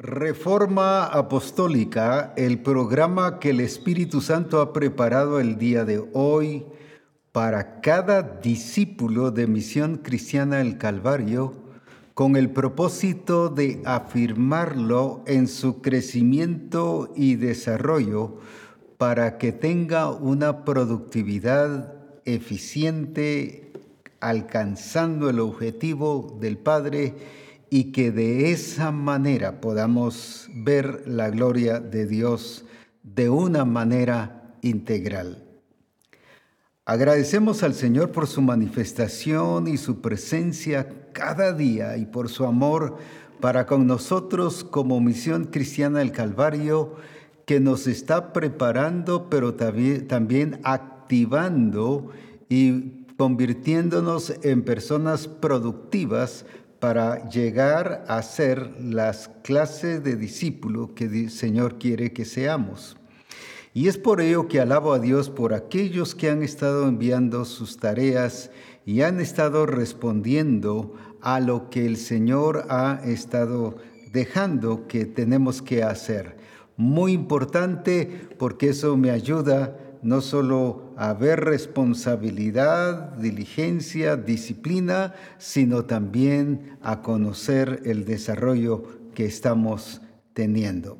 Reforma Apostólica, el programa que el Espíritu Santo ha preparado el día de hoy para cada discípulo de Misión Cristiana del Calvario, con el propósito de afirmarlo en su crecimiento y desarrollo para que tenga una productividad eficiente, alcanzando el objetivo del Padre y que de esa manera podamos ver la gloria de Dios de una manera integral. Agradecemos al Señor por su manifestación y su presencia cada día y por su amor para con nosotros como misión cristiana del Calvario que nos está preparando pero también activando y convirtiéndonos en personas productivas para llegar a ser las clases de discípulo que el Señor quiere que seamos. Y es por ello que alabo a Dios por aquellos que han estado enviando sus tareas y han estado respondiendo a lo que el Señor ha estado dejando que tenemos que hacer. Muy importante porque eso me ayuda no solo a ver responsabilidad, diligencia, disciplina, sino también a conocer el desarrollo que estamos teniendo.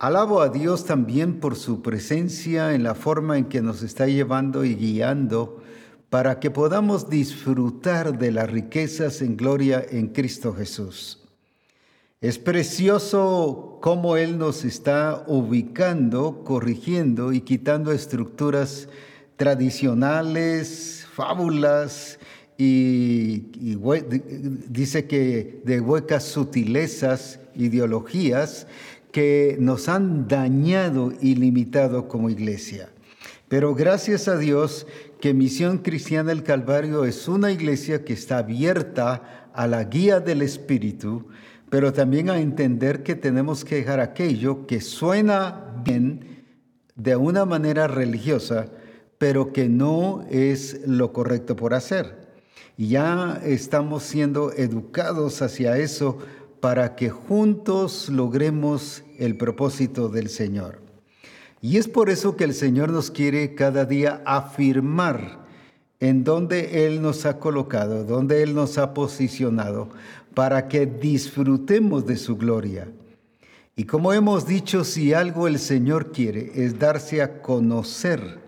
Alabo a Dios también por su presencia en la forma en que nos está llevando y guiando para que podamos disfrutar de las riquezas en gloria en Cristo Jesús. Es precioso cómo Él nos está ubicando, corrigiendo y quitando estructuras tradicionales, fábulas y, dice que de huecas sutilezas, ideologías que nos han dañado y limitado como iglesia. Pero gracias a Dios que Misión Cristiana del Calvario es una iglesia que está abierta a la guía del Espíritu, pero también a entender que tenemos que dejar aquello que suena bien de una manera religiosa, pero que no es lo correcto por hacer. Ya estamos siendo educados hacia eso para que juntos logremos el propósito del Señor. Y es por eso que el Señor nos quiere cada día afirmar en donde Él nos ha colocado, donde Él nos ha posicionado, para que disfrutemos de su gloria. Y como hemos dicho, si algo el Señor quiere es darse a conocer.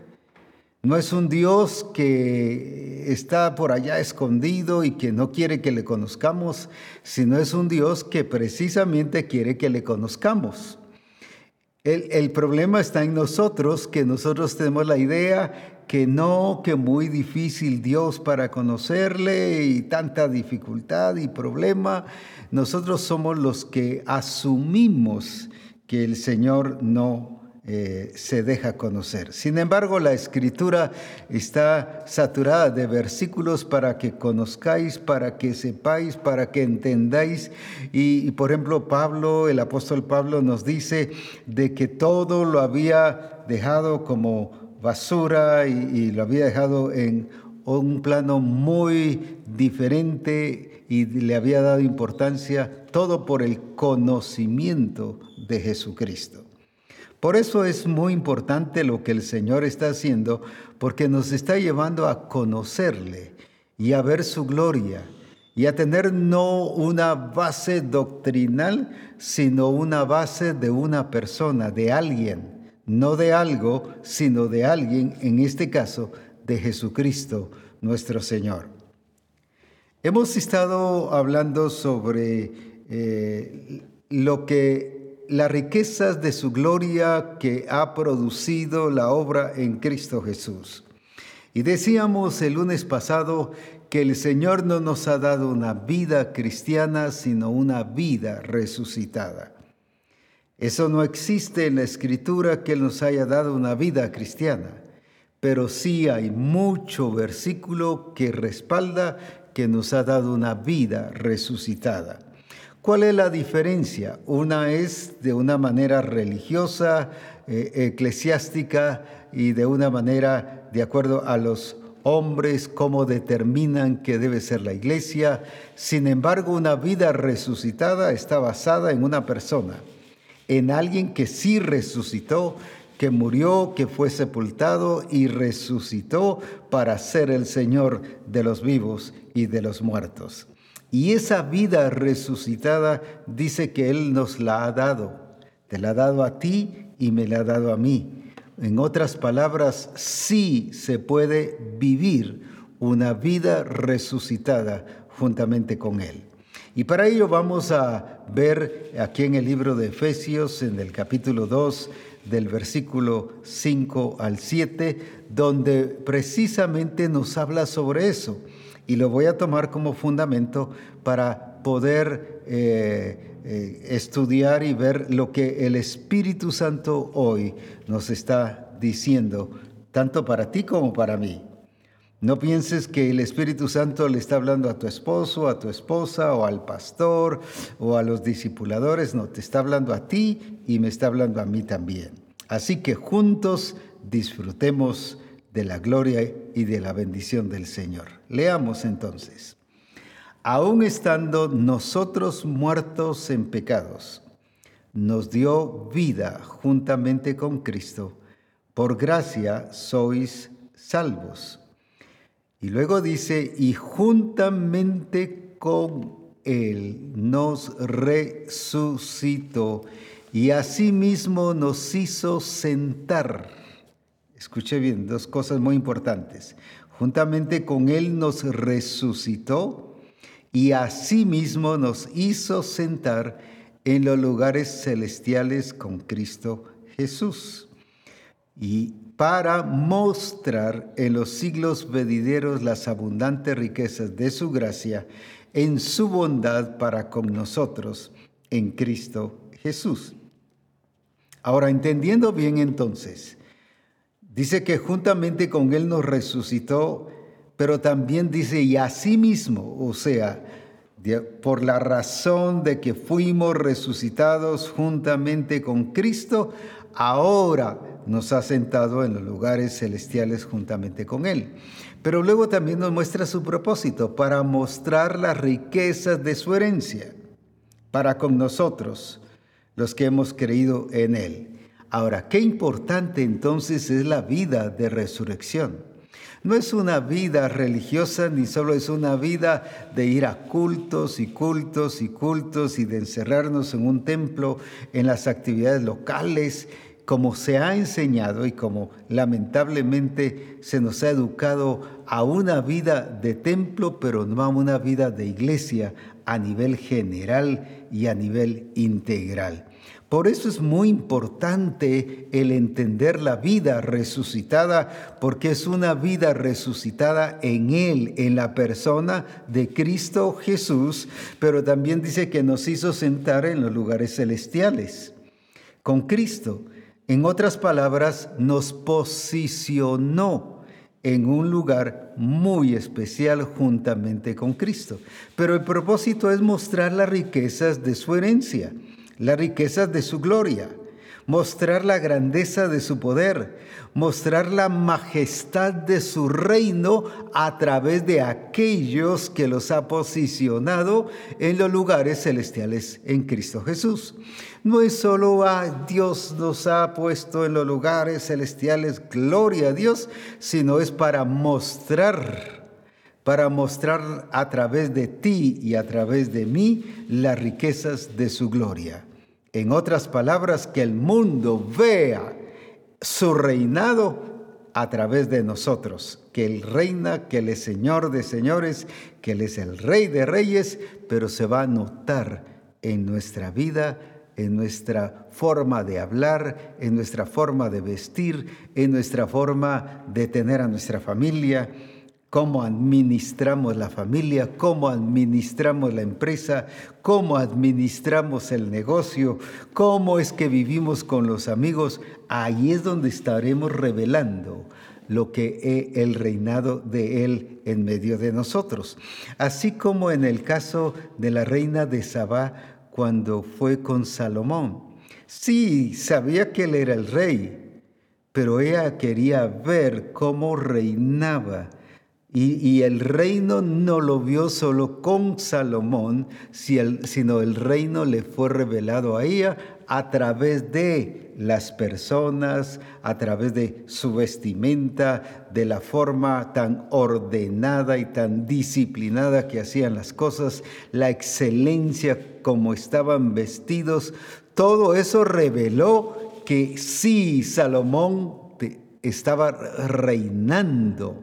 No es un Dios que está por allá escondido y que no quiere que le conozcamos, sino es un Dios que precisamente quiere que le conozcamos. El, el, problema está en nosotros, que nosotros tenemos la idea que no, que muy difícil Dios para conocerle y tanta dificultad y problema. Nosotros somos los que asumimos que el Señor no eh, se deja conocer. Sin embargo, la escritura está saturada de versículos para que conozcáis, para que sepáis, para que entendáis. Y, y, por ejemplo, Pablo, el apóstol Pablo nos dice de que todo lo había dejado como basura y, lo había dejado en un plano muy diferente y le había dado importancia todo por el conocimiento de Jesucristo. Por eso es muy importante lo que el Señor está haciendo, porque nos está llevando a conocerle y a ver su gloria y a tener no una base doctrinal, sino una base de una persona, de alguien no de algo, sino de alguien, en este caso, de Jesucristo, nuestro Señor. Hemos estado hablando sobre eh, lo que las riquezas de su gloria que ha producido la obra en Cristo Jesús. Y decíamos el lunes pasado que el Señor no nos ha dado una vida cristiana, sino una vida resucitada. Eso no existe en la escritura que nos haya dado una vida cristiana, pero sí hay mucho versículo que respalda que nos ha dado una vida resucitada. ¿Cuál es la diferencia? Una es de una manera religiosa, eh, eclesiástica y de una manera de acuerdo a los hombres cómo determinan que debe ser la iglesia. Sin embargo, una vida resucitada está basada en una persona, en alguien que sí resucitó, que murió, que fue sepultado y resucitó para ser el Señor de los vivos y de los muertos. Y esa vida resucitada dice que Él nos la ha dado. Te la ha dado a ti y me la ha dado a mí. En otras palabras, sí se puede vivir una vida resucitada juntamente con Él. Y para ello vamos a ver aquí en el libro de Efesios, en el capítulo 2, del versículo 5 al 7, donde precisamente nos habla sobre eso. Y lo voy a tomar como fundamento para poder eh, eh, estudiar y ver lo que el Espíritu Santo hoy nos está diciendo, tanto para ti como para mí. No pienses que el Espíritu Santo le está hablando a tu esposo, a tu esposa o al pastor o a los discipuladores. No, te está hablando a ti y me está hablando a mí también. Así que juntos disfrutemos de la gloria y de la bendición del Señor. Leamos entonces aun estando nosotros muertos en pecados, nos dio vida juntamente con Cristo. Por gracia sois salvos. Y luego dice, y juntamente con Él nos resucitó y asimismo nos hizo sentar. Escuche bien, dos cosas muy importantes. Juntamente con Él nos resucitó y asimismo nos hizo sentar en los lugares celestiales con Cristo Jesús. Y para mostrar en los siglos venideros las abundantes riquezas de su gracia en su bondad para con nosotros en Cristo Jesús. Ahora, entendiendo bien entonces, dice que juntamente con Él nos resucitó pero también dice, y asimismo, o sea, por la razón de que fuimos resucitados juntamente con Cristo, ahora nos ha sentado en los lugares celestiales juntamente con Él. Pero luego también nos muestra su propósito, para mostrar las riquezas de su herencia para con nosotros, los que hemos creído en Él. Ahora, qué importante entonces es la vida de resurrección. No es una vida religiosa ni solo es una vida de ir a cultos y cultos y cultos y de encerrarnos en un templo, en las actividades locales, como se ha enseñado y como lamentablemente se nos ha educado a una vida de templo, pero no a una vida de iglesia a nivel general y a nivel integral. Por eso es muy importante el entender la vida resucitada, porque es una vida resucitada en Él, en la persona de Cristo Jesús, pero también dice que nos hizo sentar en los lugares celestiales con Cristo. En otras palabras, nos posicionó en un lugar muy especial juntamente con Cristo. Pero el propósito es mostrar las riquezas de su herencia la riqueza de su gloria, mostrar la grandeza de su poder, mostrar la majestad de su reino a través de aquellos que los ha posicionado en los lugares celestiales en Cristo Jesús. No es solo a ah, Dios nos ha puesto en los lugares celestiales, gloria a Dios, sino es para mostrar para mostrar a través de ti y a través de mí las riquezas de su gloria. En otras palabras, que el mundo vea su reinado a través de nosotros, que Él reina, que Él es Señor de señores, que Él es el Rey de reyes, pero se va a notar en nuestra vida, en nuestra forma de hablar, en nuestra forma de vestir, en nuestra forma de tener a nuestra familia, cómo administramos la familia, cómo administramos la empresa, cómo administramos el negocio, cómo es que vivimos con los amigos, ahí es donde estaremos revelando lo que es el reinado de Él en medio de nosotros. Así como en el caso de la reina de Sabá cuando fue con Salomón. Sí, sabía que Él era el rey, pero ella quería ver cómo reinaba Y, el reino no lo vio solo con Salomón, sino el reino le fue revelado a ella a través de las personas, a través de su vestimenta, de la forma tan ordenada y tan disciplinada que hacían las cosas, la excelencia como estaban vestidos. Todo eso reveló que sí, Salomón estaba reinando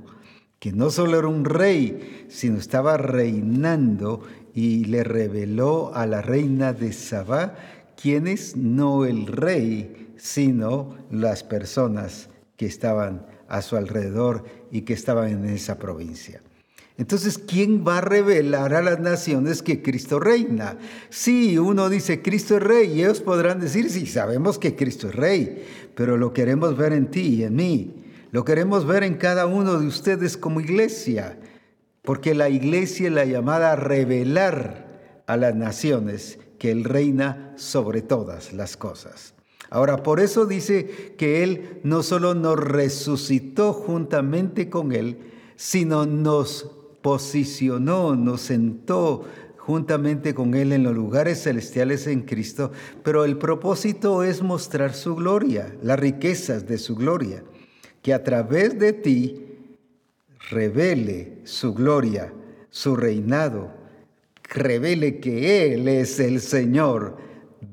que no solo era un rey, sino estaba reinando y le reveló a la reina de Sabá quién es no el rey, sino las personas que estaban a su alrededor y que estaban en esa provincia. Entonces, ¿quién va a revelar a las naciones que Cristo reina? Sí, uno dice Cristo es rey y ellos podrán decir, sí, sabemos que Cristo es rey, pero lo queremos ver en ti y en mí. Lo queremos ver en cada uno de ustedes como iglesia, porque la iglesia es la llamada a revelar a las naciones que Él reina sobre todas las cosas. Ahora, por eso dice que Él no solo nos resucitó juntamente con Él, sino nos posicionó, nos sentó juntamente con Él en los lugares celestiales en Cristo, pero el propósito es mostrar su gloria, las riquezas de su gloria que a través de ti revele su gloria, su reinado, revele que Él es el Señor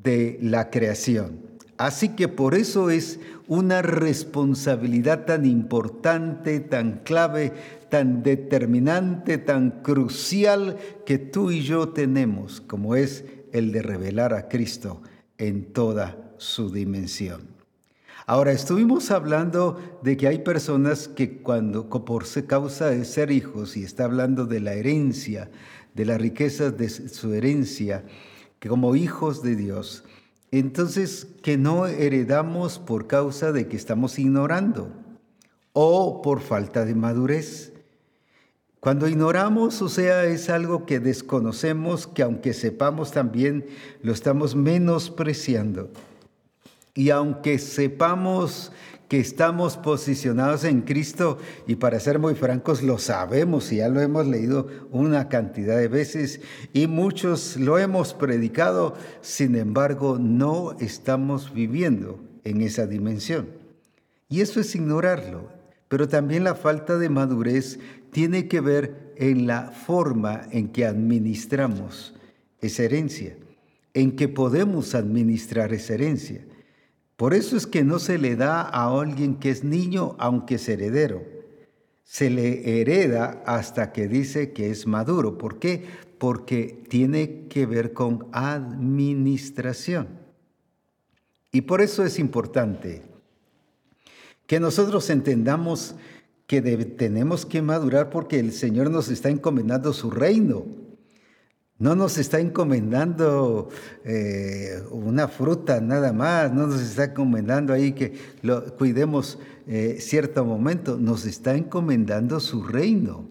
de la creación. Así que por eso es una responsabilidad tan importante, tan clave, tan determinante, tan crucial que tú y yo tenemos, como es el de revelar a Cristo en toda su dimensión. Ahora, estuvimos hablando de que hay personas que cuando, por causa de ser hijos, y está hablando de la herencia, de la riqueza de su herencia, que como hijos de Dios, entonces que no heredamos por causa de que estamos ignorando o por falta de madurez. Cuando ignoramos, o sea, es algo que desconocemos, que aunque sepamos también, lo estamos menospreciando. Y aunque sepamos que estamos posicionados en Cristo, y para ser muy francos, lo sabemos y ya lo hemos leído una cantidad de veces y muchos lo hemos predicado, sin embargo, no estamos viviendo en esa dimensión. Y eso es ignorarlo, pero también la falta de madurez tiene que ver en la forma en que administramos esa herencia, en que podemos administrar esa herencia. Por eso es que no se le da a alguien que es niño, aunque es heredero. Se le hereda hasta que dice que es maduro. ¿Por qué? Porque tiene que ver con administración. Y por eso es importante que nosotros entendamos que tenemos que madurar porque el Señor nos está encomendando su reino. No nos está encomendando eh, una fruta nada más, no nos está encomendando ahí que lo cuidemos eh, cierto momento, nos está encomendando su reino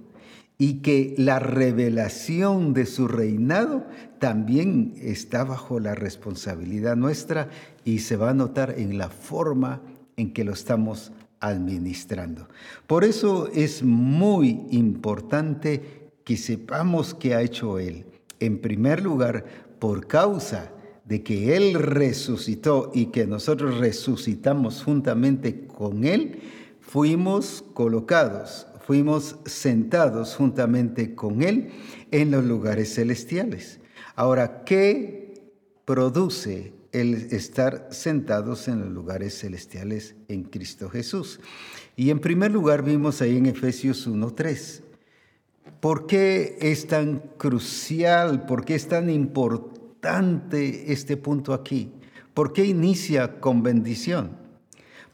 y que la revelación de su reinado también está bajo la responsabilidad nuestra y se va a notar en la forma en que lo estamos administrando. Por eso es muy importante que sepamos qué ha hecho Él en primer lugar, por causa de que Él resucitó y que nosotros resucitamos juntamente con Él, fuimos colocados, fuimos sentados juntamente con Él en los lugares celestiales. Ahora, ¿qué produce el estar sentados en los lugares celestiales en Cristo Jesús? Y en primer lugar vimos ahí en Efesios 1.3 ¿Por qué es tan crucial, por qué es tan importante este punto aquí? ¿Por qué inicia con bendición?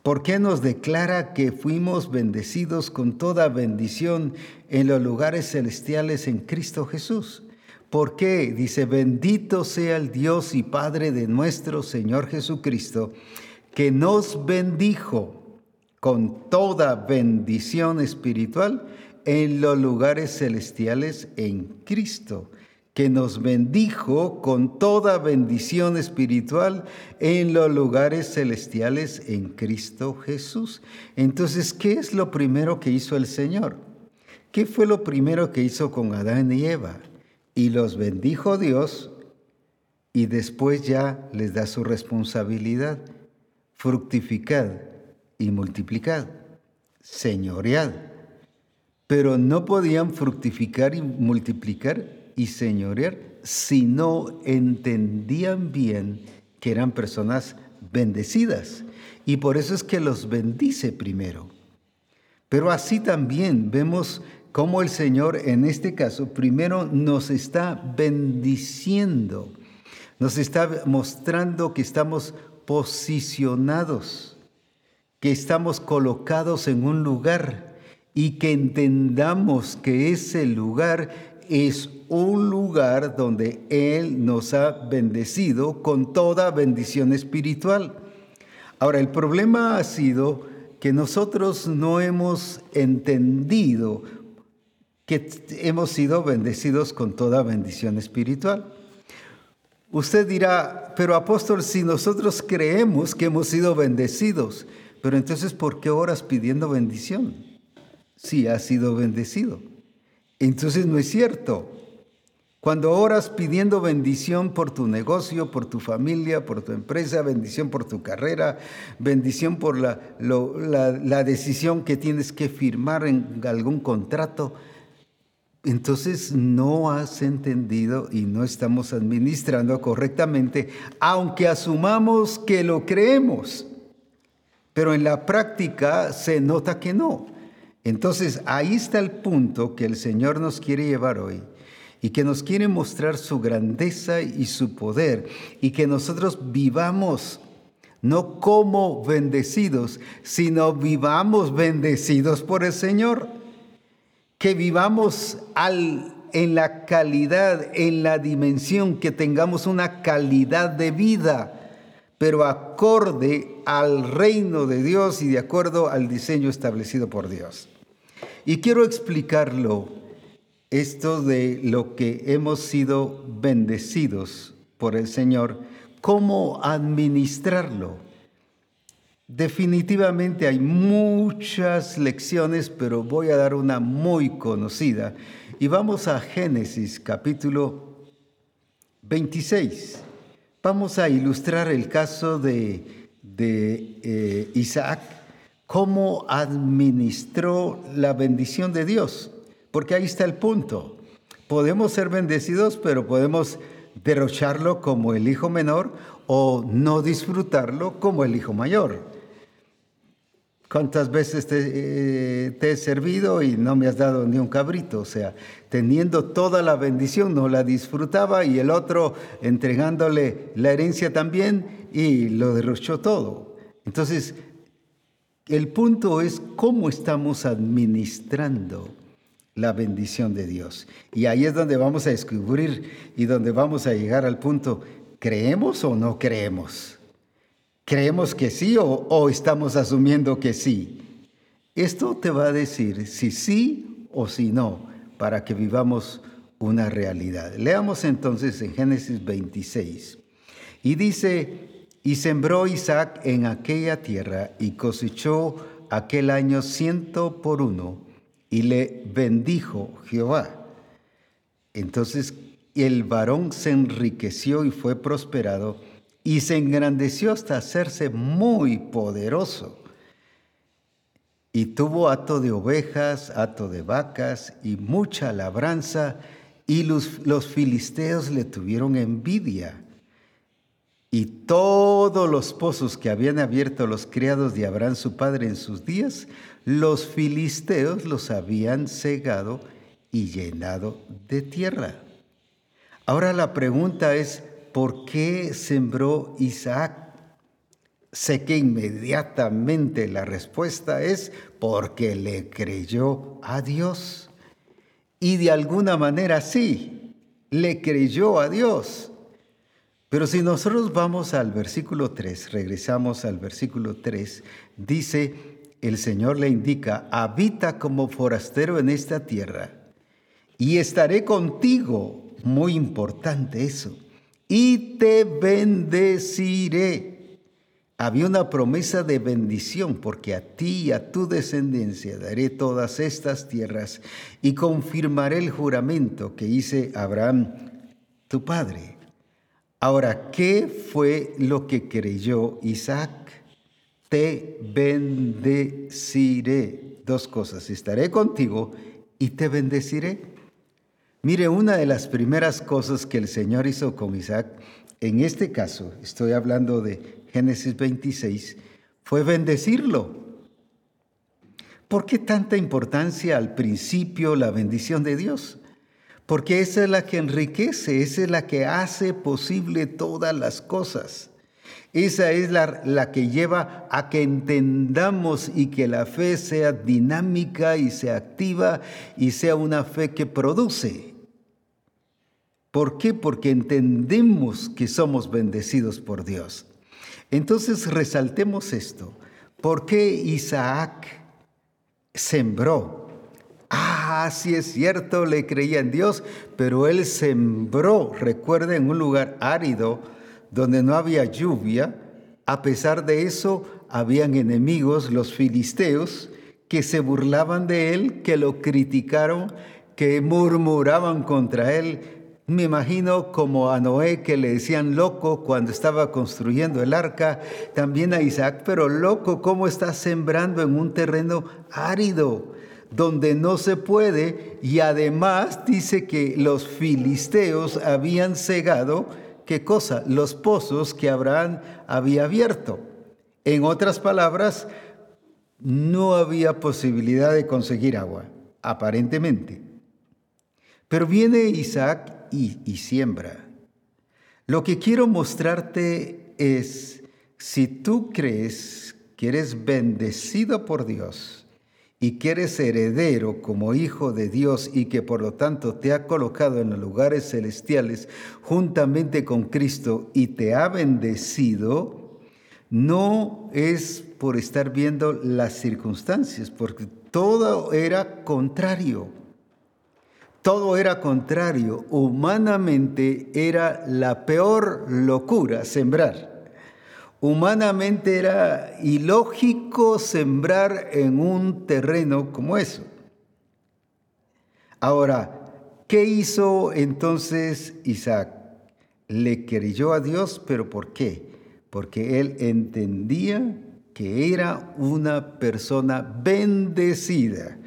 ¿Por qué nos declara que fuimos bendecidos con toda bendición en los lugares celestiales en Cristo Jesús? ¿Por qué? Dice, bendito sea el Dios y Padre de nuestro Señor Jesucristo, que nos bendijo con toda bendición espiritual en los lugares celestiales en Cristo, que nos bendijo con toda bendición espiritual en los lugares celestiales en Cristo Jesús. Entonces, ¿qué es lo primero que hizo el Señor? ¿Qué fue lo primero que hizo con Adán y Eva? Y los bendijo Dios y después ya les da su responsabilidad. Fructificad y multiplicad, señoread. Pero no podían fructificar y multiplicar y señorear si no entendían bien que eran personas bendecidas. Y por eso es que los bendice primero. Pero así también vemos cómo el Señor en este caso primero nos está bendiciendo, nos está mostrando que estamos posicionados, que estamos colocados en un lugar y que entendamos que ese lugar es un lugar donde Él nos ha bendecido con toda bendición espiritual. Ahora, el problema ha sido que nosotros no hemos entendido que hemos sido bendecidos con toda bendición espiritual. Usted dirá, pero apóstol, si nosotros creemos que hemos sido bendecidos, pero entonces ¿por qué oras pidiendo bendición? Si has sido bendecido. Entonces no es cierto. Cuando oras pidiendo bendición por tu negocio, por tu familia, por tu empresa, bendición por tu carrera, bendición por la, la, decisión que tienes que firmar en algún contrato, entonces no has entendido y no estamos administrando correctamente, aunque asumamos que lo creemos. Pero en la práctica se nota que no. Entonces ahí está el punto que el Señor nos quiere llevar hoy y que nos quiere mostrar su grandeza y su poder y que nosotros vivamos no como bendecidos, sino vivamos bendecidos por el Señor. Que vivamos en la calidad, en la dimensión, que tengamos una calidad de vida, pero acorde al reino de Dios y de acuerdo al diseño establecido por Dios. Y quiero explicarlo esto de lo que hemos sido bendecidos por el Señor, cómo administrarlo. Definitivamente hay muchas lecciones, pero voy a dar una muy conocida. Y vamos a Génesis capítulo 26. Vamos a ilustrar el caso de, de eh, Isaac, cómo administró la bendición de Dios. Porque ahí está el punto. Podemos ser bendecidos, pero podemos derrocharlo como el hijo menor o no disfrutarlo como el hijo mayor. ¿Cuántas veces te, eh, he servido y no me has dado ni un cabrito? O sea, teniendo toda la bendición no la disfrutaba y el otro entregándole la herencia también y lo derrochó todo. Entonces, el punto es cómo estamos administrando la bendición de Dios. Y ahí es donde vamos a descubrir y donde vamos a llegar al punto, ¿creemos o no creemos? ¿Creemos que sí o, o estamos asumiendo que sí? Esto te va a decir si sí o si no, para que vivamos una realidad. Leamos entonces en Génesis 26. Y dice, y sembró Isaac en aquella tierra y cosechó aquel año ciento por uno y le bendijo Jehová. Entonces el varón se enriqueció y fue prosperado y se engrandeció hasta hacerse muy poderoso. Y tuvo hato de ovejas, hato de vacas y mucha labranza, y los, los filisteos le tuvieron envidia. Y todos los pozos que habían abierto los criados de Abraham su padre en sus días, los filisteos los habían cegado y llenado de tierra. Ahora la pregunta es, ¿por qué sembró Isaac? Sé que inmediatamente la respuesta es porque le creyó a Dios. Y de alguna manera sí, le creyó a Dios. Pero si nosotros vamos al versículo 3, regresamos al versículo 3, dice, el Señor le indica, habita como forastero en esta tierra y estaré contigo, muy importante eso, y te bendeciré. había una promesa de bendición, porque a ti y a tu descendencia daré todas estas tierras y confirmaré el juramento que hice a Abraham, tu padre. Ahora, ¿qué fue lo que creyó Isaac? Te bendeciré. Dos cosas, estaré contigo y te bendeciré. Mire, una de las primeras cosas que el Señor hizo con Isaac, en este caso, estoy hablando de Génesis 26, fue bendecirlo. ¿Por qué tanta importancia al principio la bendición de Dios? Porque esa es la que enriquece, esa es la que hace posible todas las cosas. Esa es la, la, que lleva a que entendamos y que la fe sea dinámica y sea activa y sea una fe que produce. ¿Por qué? Porque entendemos que somos bendecidos por Dios. Entonces resaltemos esto. ¿Por qué Isaac sembró? Ah, sí es cierto, le creía en Dios, pero él sembró, recuerda, en un lugar árido donde no había lluvia. A pesar de eso, habían enemigos, los filisteos, que se burlaban de él, que lo criticaron, que murmuraban contra él, me imagino como a Noé que le decían loco cuando estaba construyendo el arca, también a Isaac, pero loco, ¿cómo está sembrando en un terreno árido? Donde no se puede, y además dice que los filisteos habían cegado, ¿qué cosa? Los pozos que Abraham había abierto. En otras palabras, no había posibilidad de conseguir agua, aparentemente. Pero viene Isaac y, siembra. Lo que quiero mostrarte es, si tú crees que eres bendecido por Dios y que eres heredero como hijo de Dios y que por lo tanto te ha colocado en los lugares celestiales juntamente con Cristo y te ha bendecido, no es por estar viendo las circunstancias, porque todo era contrario. Todo era contrario. Humanamente era la peor locura sembrar. Humanamente era ilógico sembrar en un terreno como eso. Ahora, ¿qué hizo entonces Isaac? Le creyó a Dios, pero ¿por qué? Porque él entendía que era una persona bendecida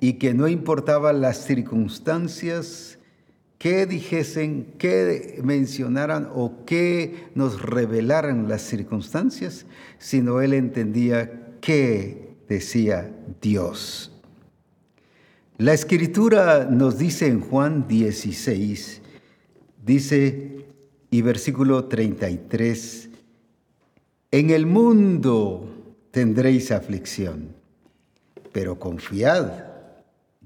y que no importaba las circunstancias que dijesen, que mencionaran o que nos revelaran las circunstancias, sino él entendía qué decía Dios. La escritura nos dice en Juan 16, dice, y versículo 33, en el mundo tendréis aflicción, pero confiad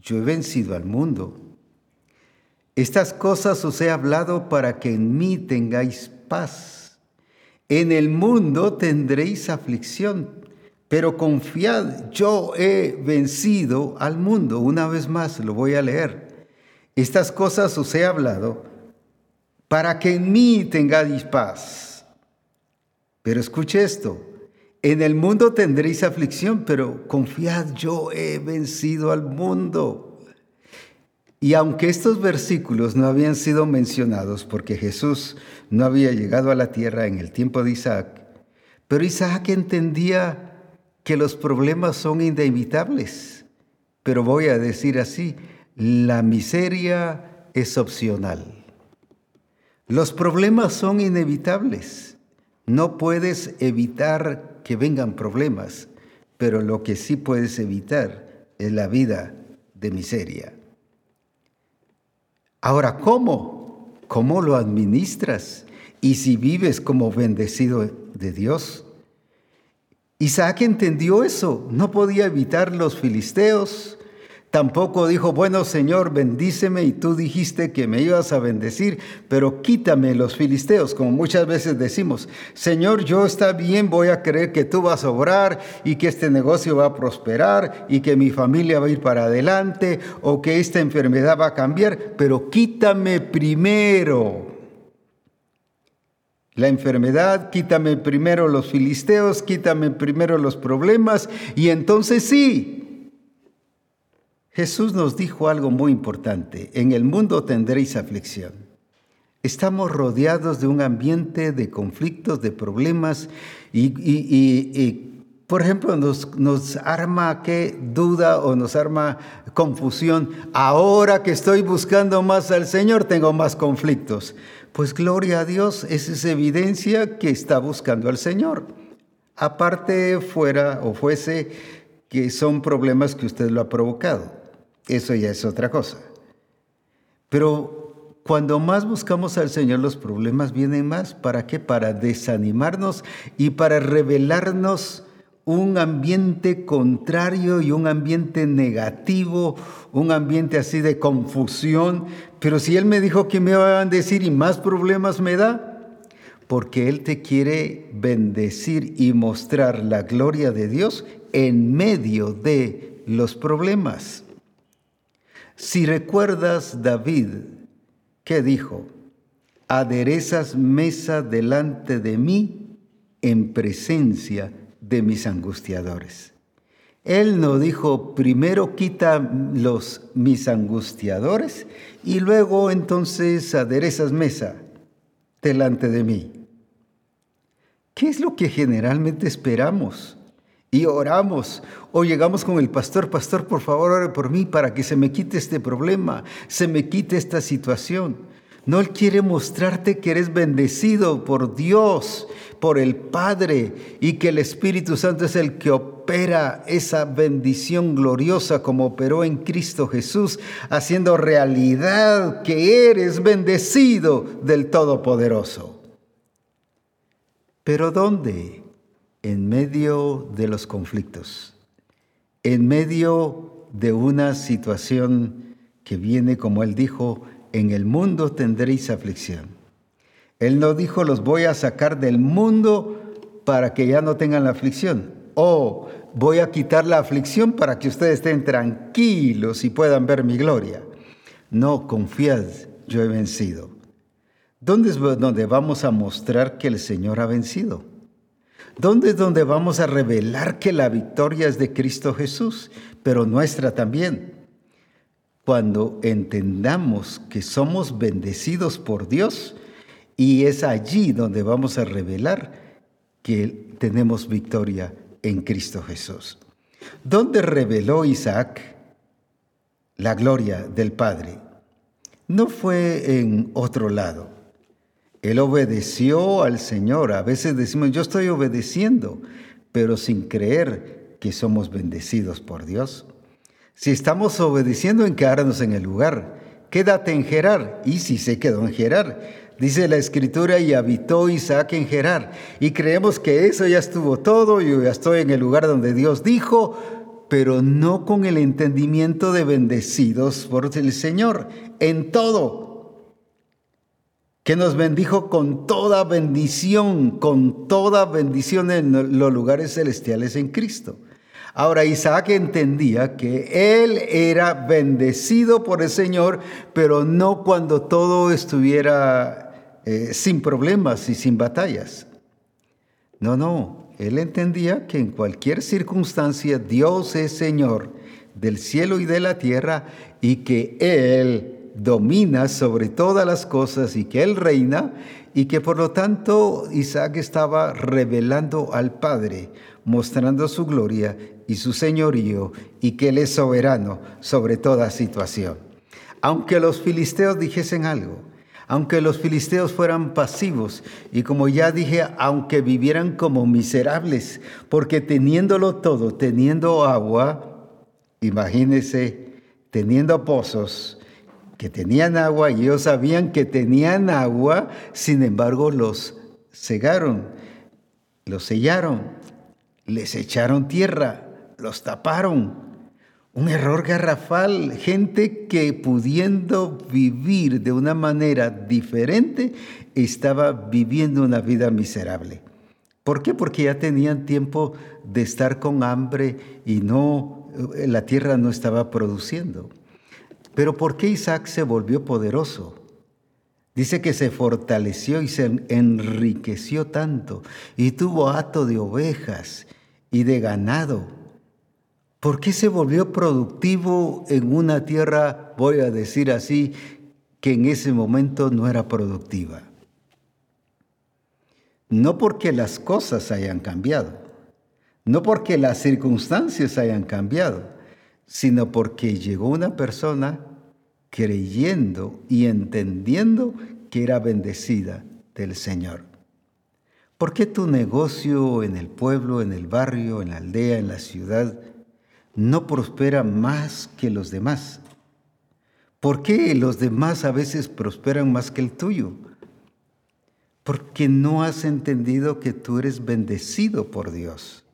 yo he vencido al mundo. Estas cosas os he hablado para que en mí tengáis paz. En el mundo tendréis aflicción, pero confiad, yo he vencido al mundo. Una vez más lo voy a leer. Estas cosas os he hablado para que en mí tengáis paz. Pero escuche esto, en el mundo tendréis aflicción, pero confiad, yo he vencido al mundo. Y aunque estos versículos no habían sido mencionados porque Jesús no había llegado a la tierra en el tiempo de Isaac, pero Isaac entendía que los problemas son inevitables. Pero voy a decir así, la miseria es opcional. Los problemas son inevitables. No puedes evitar que vengan problemas, pero lo que sí puedes evitar es la vida de miseria. Ahora, ¿cómo? ¿Cómo lo administras? Y si vives como bendecido de Dios. Isaac entendió eso, no podía evitar los filisteos, Tampoco dijo, bueno Señor, bendíceme y tú dijiste que me ibas a bendecir, pero quítame los filisteos, como muchas veces decimos, Señor, yo está bien, voy a creer que tú vas a obrar y que este negocio va a prosperar y que mi familia va a ir para adelante o que esta enfermedad va a cambiar, pero quítame primero la enfermedad, quítame primero los filisteos, quítame primero los problemas y entonces sí. Jesús nos dijo algo muy importante, en el mundo tendréis aflicción. Estamos rodeados de un ambiente de conflictos, de problemas y, por ejemplo, nos, nos arma qué duda o nos arma confusión. Ahora que estoy buscando más al Señor, tengo más conflictos. Pues gloria a Dios, esa es evidencia que está buscando al Señor. Aparte fuera o fuese que son problemas que usted lo ha provocado. Eso ya es otra cosa. Pero cuando más buscamos al Señor, los problemas vienen más. ¿Para qué? Para desanimarnos y para revelarnos un ambiente contrario y un ambiente negativo, un ambiente así de confusión. Pero si Él me dijo que me iba a bendecir y más problemas me da, porque Él te quiere bendecir y mostrar la gloria de Dios en medio de los problemas. Si recuerdas David, ¿qué dijo? Aderezas mesa delante de mí en presencia de mis angustiadores. Él no dijo, primero quita los mis angustiadores y luego entonces aderezas mesa delante de mí. ¿Qué es lo que generalmente esperamos? Y oramos o llegamos con el pastor, pastor, por favor, ore por mí para que se me quite este problema, se me quite esta situación. No, Él quiere mostrarte que eres bendecido por Dios, por el Padre, y que el Espíritu Santo es el que opera esa bendición gloriosa como operó en Cristo Jesús, haciendo realidad que eres bendecido del Todopoderoso. Pero ¿dónde? En medio de los conflictos, en medio de una situación que viene, como Él dijo, en el mundo tendréis aflicción. Él no dijo, los voy a sacar del mundo para que ya no tengan la aflicción. O voy a quitar la aflicción para que ustedes estén tranquilos y puedan ver mi gloria. No, confiad, yo he vencido. ¿Dónde es donde vamos a mostrar que el Señor ha vencido? ¿Dónde es donde vamos a revelar que la victoria es de Cristo Jesús, pero nuestra también? cuando entendamos que somos bendecidos por Dios y es allí donde vamos a revelar que tenemos victoria en Cristo Jesús. ¿Dónde reveló Isaac la gloria del Padre? No fue en otro lado. Él obedeció al Señor. A veces decimos, yo estoy obedeciendo, pero sin creer que somos bendecidos por Dios. Si estamos obedeciendo en quedarnos en el lugar, quédate en Gerar. Y si se quedó en Gerar, dice la escritura, y habitó Isaac en Gerar. Y creemos que eso ya estuvo todo, yo ya estoy en el lugar donde Dios dijo, pero no con el entendimiento de bendecidos por el Señor, en todo. Que nos bendijo con toda bendición, con toda bendición en los lugares celestiales en Cristo. Ahora Isaac entendía que él era bendecido por el Señor, pero no cuando todo estuviera eh, sin problemas y sin batallas. No, no, él entendía que en cualquier circunstancia Dios es Señor del cielo y de la tierra y que Él domina sobre todas las cosas y que Él reina y que por lo tanto Isaac estaba revelando al Padre, mostrando su gloria y su señorío y que Él es soberano sobre toda situación. Aunque los filisteos dijesen algo, aunque los filisteos fueran pasivos y como ya dije, aunque vivieran como miserables, porque teniéndolo todo, teniendo agua, imagínense, teniendo pozos que tenían agua y ellos sabían que tenían agua, sin embargo los cegaron, los sellaron, les echaron tierra los taparon. Un error garrafal, gente que pudiendo vivir de una manera diferente, estaba viviendo una vida miserable. ¿Por qué? Porque ya tenían tiempo de estar con hambre y no eh, la tierra no estaba produciendo. Pero ¿por qué Isaac se volvió poderoso? Dice que se fortaleció y se enriqueció tanto y tuvo hato de ovejas y de ganado. ¿Por qué se volvió productivo en una tierra, voy a decir así, que en ese momento no era productiva? No porque las cosas hayan cambiado, no porque las circunstancias hayan cambiado, sino porque llegó una persona creyendo y entendiendo que era bendecida del Señor. ¿Por qué tu negocio en el pueblo, en el barrio, en la aldea, en la ciudad, no prospera más que los demás? ¿Por qué los demás a veces prosperan más que el tuyo? Porque no has entendido que tú eres bendecido por Dios.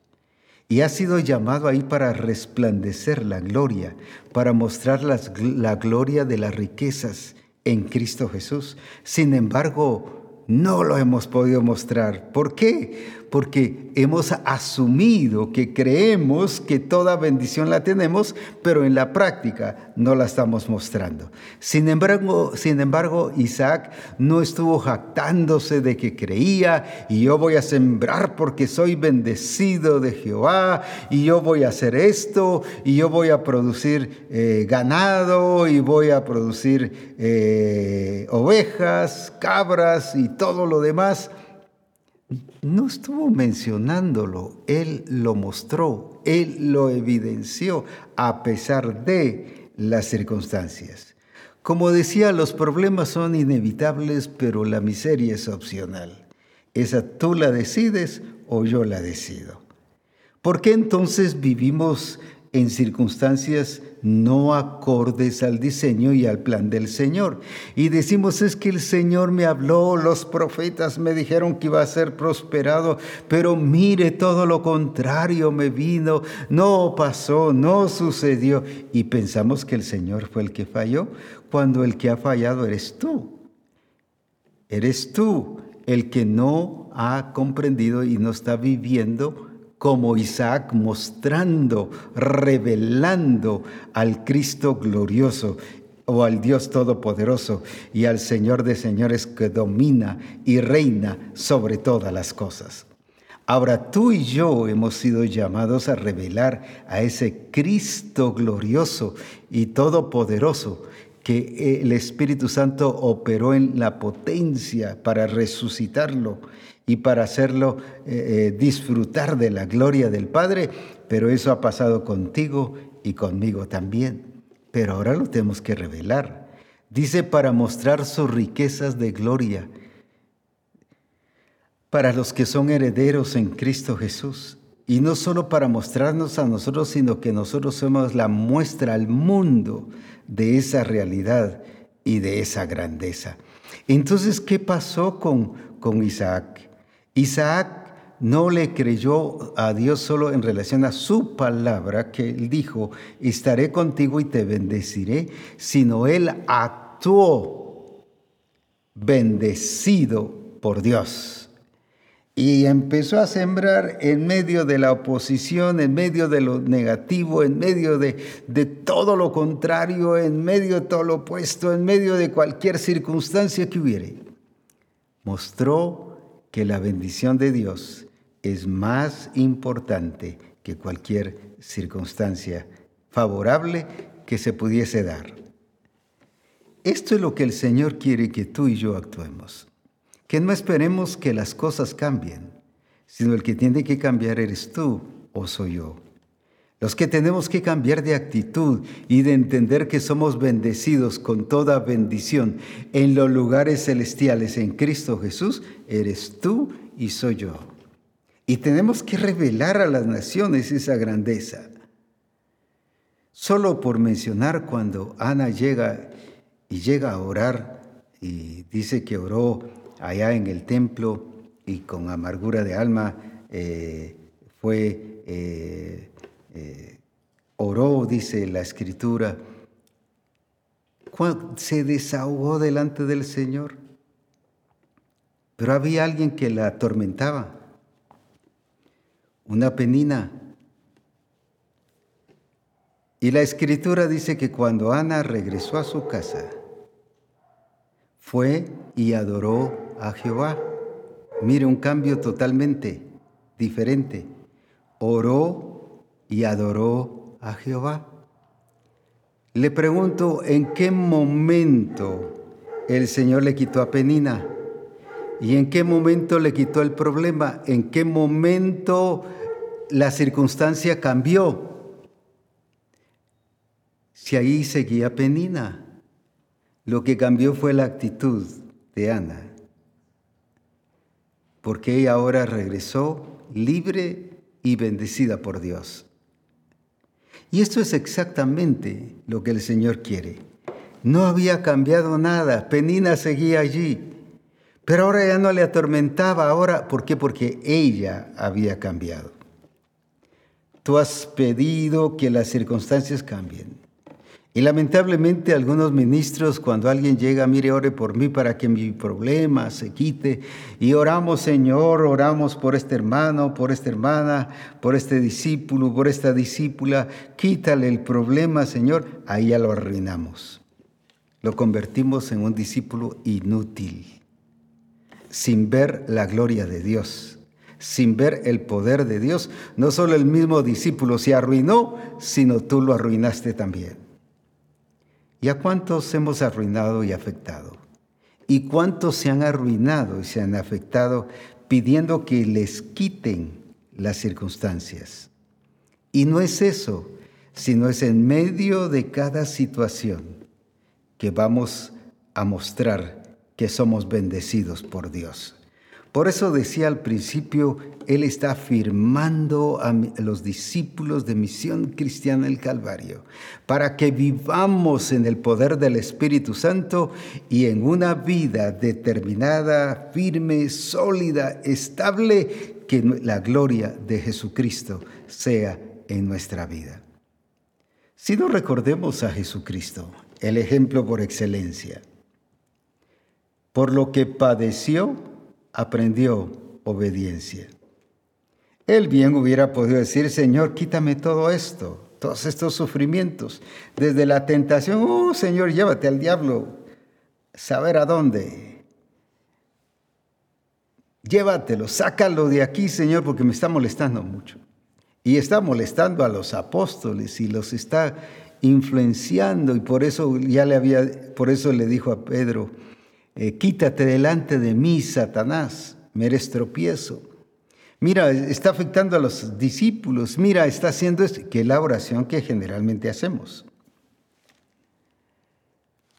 Y has sido llamado ahí para resplandecer la gloria, para mostrar la gloria de las riquezas en Cristo Jesús. Sin embargo, no lo hemos podido mostrar. ¿Por qué? Porque hemos asumido que creemos que toda bendición la tenemos, pero en la práctica no la estamos mostrando. Sin embargo, sin embargo, Isaac no estuvo jactándose de que creía y yo voy a sembrar porque soy bendecido de Jehová y yo voy a hacer esto y yo voy a producir eh, ganado y voy a producir eh, ovejas, cabras y todo lo demás no estuvo mencionándolo, Él lo mostró, Él lo evidenció a pesar de las circunstancias. Como decía, los problemas son inevitables, pero la miseria es opcional. Esa tú la decides o yo la decido. ¿Por qué entonces vivimos en circunstancias no acordes al diseño y al plan del Señor. Y decimos es que el Señor me habló, los profetas me dijeron que iba a ser prosperado, pero mire todo lo contrario me vino, no pasó, no sucedió. Y pensamos que el Señor fue el que falló, cuando el que ha fallado eres tú. Eres tú el que no ha comprendido y no está viviendo como Isaac mostrando, revelando al Cristo glorioso o al Dios Todopoderoso y al Señor de señores que domina y reina sobre todas las cosas. Ahora tú y yo hemos sido llamados a revelar a ese Cristo glorioso y todopoderoso que el Espíritu Santo operó en la potencia para resucitarlo y para hacerlo eh, eh, disfrutar de la gloria del Padre, pero eso ha pasado contigo y conmigo también. Pero ahora lo tenemos que revelar. Dice para mostrar sus riquezas de gloria para los que son herederos en Cristo Jesús. Y no solo para mostrarnos a nosotros, sino que nosotros somos la muestra al mundo de esa realidad y de esa grandeza. Entonces, ¿qué pasó con, con Isaac? Isaac no le creyó a Dios solo en relación a su palabra, que él dijo, estaré contigo y te bendeciré, sino él actuó bendecido por Dios. Y empezó a sembrar en medio de la oposición, en medio de lo negativo, en medio de, de todo lo contrario, en medio de todo lo opuesto, en medio de cualquier circunstancia que hubiere. Mostró que la bendición de Dios es más importante que cualquier circunstancia favorable que se pudiese dar. Esto es lo que el Señor quiere que tú y yo actuemos. Que no esperemos que las cosas cambien, sino el que tiene que cambiar eres tú o soy yo. Los que tenemos que cambiar de actitud y de entender que somos bendecidos con toda bendición en los lugares celestiales en Cristo Jesús, eres tú y soy yo. Y tenemos que revelar a las naciones esa grandeza. Solo por mencionar cuando Ana llega y llega a orar y dice que oró allá en el templo y con amargura de alma eh, fue... Eh, eh, oró, dice la escritura, se desahogó delante del Señor. Pero había alguien que la atormentaba, una penina. Y la escritura dice que cuando Ana regresó a su casa, fue y adoró a Jehová. Mire un cambio totalmente diferente. Oró y adoró a Jehová. Le pregunto, ¿en qué momento el Señor le quitó a Penina? ¿Y en qué momento le quitó el problema? ¿En qué momento la circunstancia cambió? Si ahí seguía Penina, lo que cambió fue la actitud de Ana, porque ella ahora regresó libre y bendecida por Dios. Y esto es exactamente lo que el Señor quiere. No había cambiado nada, Penina seguía allí, pero ahora ya no le atormentaba, ahora, ¿por qué? Porque ella había cambiado. Tú has pedido que las circunstancias cambien. Y lamentablemente algunos ministros, cuando alguien llega, mire, ore por mí para que mi problema se quite. Y oramos, Señor, oramos por este hermano, por esta hermana, por este discípulo, por esta discípula. Quítale el problema, Señor. Ahí ya lo arruinamos. Lo convertimos en un discípulo inútil, sin ver la gloria de Dios, sin ver el poder de Dios. No solo el mismo discípulo se arruinó, sino tú lo arruinaste también. ¿Y a cuántos hemos arruinado y afectado? ¿Y cuántos se han arruinado y se han afectado pidiendo que les quiten las circunstancias? Y no es eso, sino es en medio de cada situación que vamos a mostrar que somos bendecidos por Dios. Por eso decía al principio, Él está afirmando a los discípulos de Misión Cristiana el Calvario, para que vivamos en el poder del Espíritu Santo y en una vida determinada, firme, sólida, estable, que la gloria de Jesucristo sea en nuestra vida. Si no recordemos a Jesucristo, el ejemplo por excelencia, por lo que padeció, aprendió obediencia. Él bien hubiera podido decir, Señor, quítame todo esto, todos estos sufrimientos, desde la tentación, oh Señor, llévate al diablo, saber a dónde. Llévatelo, sácalo de aquí, Señor, porque me está molestando mucho. Y está molestando a los apóstoles y los está influenciando y por eso ya le había, por eso le dijo a Pedro, eh, quítate delante de mí, Satanás, me eres tropiezo. Mira, está afectando a los discípulos, mira, está haciendo esto, que es la oración que generalmente hacemos.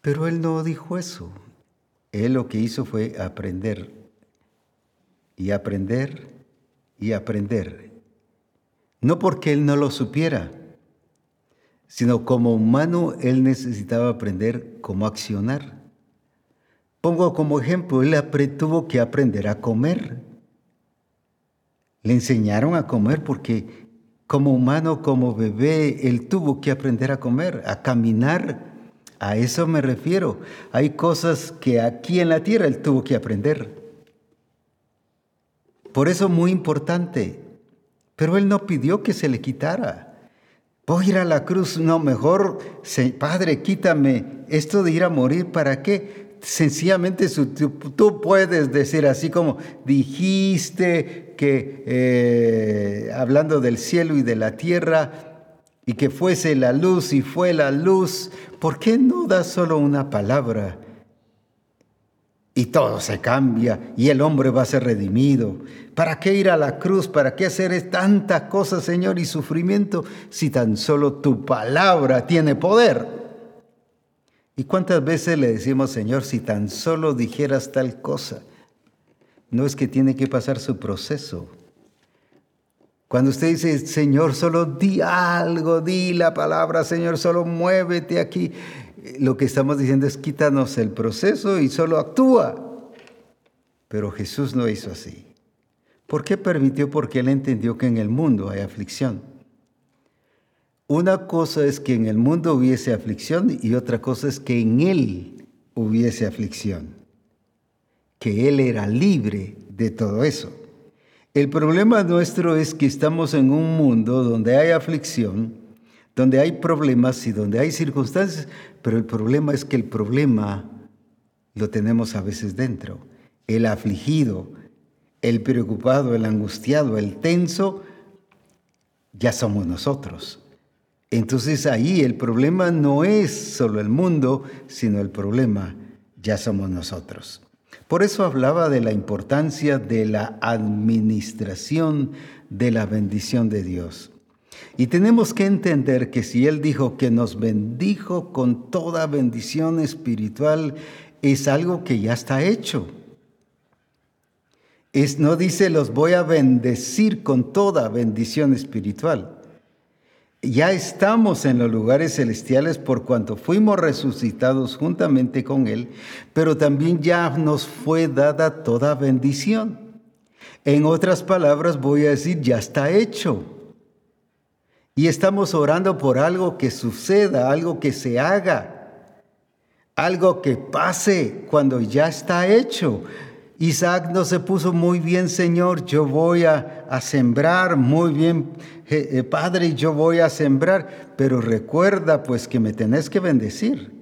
Pero él no dijo eso. Él lo que hizo fue aprender y aprender y aprender. No porque él no lo supiera, sino como humano él necesitaba aprender cómo accionar. Pongo como ejemplo, él tuvo que aprender a comer. Le enseñaron a comer porque como humano, como bebé, él tuvo que aprender a comer, a caminar. A eso me refiero. Hay cosas que aquí en la tierra él tuvo que aprender. Por eso muy importante. Pero él no pidió que se le quitara. Voy a ir a la cruz. No, mejor, Padre, quítame esto de ir a morir. ¿Para qué? Sencillamente tú puedes decir así como dijiste que eh, hablando del cielo y de la tierra y que fuese la luz y fue la luz, ¿por qué no das solo una palabra? Y todo se cambia y el hombre va a ser redimido. ¿Para qué ir a la cruz? ¿Para qué hacer tantas cosas, Señor, y sufrimiento si tan solo tu palabra tiene poder? ¿Y cuántas veces le decimos, Señor, si tan solo dijeras tal cosa? No es que tiene que pasar su proceso. Cuando usted dice, Señor, solo di algo, di la palabra, Señor, solo muévete aquí, lo que estamos diciendo es quítanos el proceso y solo actúa. Pero Jesús no hizo así. ¿Por qué permitió? Porque él entendió que en el mundo hay aflicción. Una cosa es que en el mundo hubiese aflicción y otra cosa es que en Él hubiese aflicción. Que Él era libre de todo eso. El problema nuestro es que estamos en un mundo donde hay aflicción, donde hay problemas y donde hay circunstancias, pero el problema es que el problema lo tenemos a veces dentro. El afligido, el preocupado, el angustiado, el tenso, ya somos nosotros. Entonces ahí el problema no es solo el mundo, sino el problema ya somos nosotros. Por eso hablaba de la importancia de la administración de la bendición de Dios. Y tenemos que entender que si Él dijo que nos bendijo con toda bendición espiritual, es algo que ya está hecho. Es, no dice los voy a bendecir con toda bendición espiritual. Ya estamos en los lugares celestiales por cuanto fuimos resucitados juntamente con Él, pero también ya nos fue dada toda bendición. En otras palabras voy a decir, ya está hecho. Y estamos orando por algo que suceda, algo que se haga, algo que pase cuando ya está hecho. Isaac no se puso muy bien, Señor, yo voy a, sembrar, muy bien, eh, Padre, yo voy a sembrar, pero recuerda pues que me tenés que bendecir.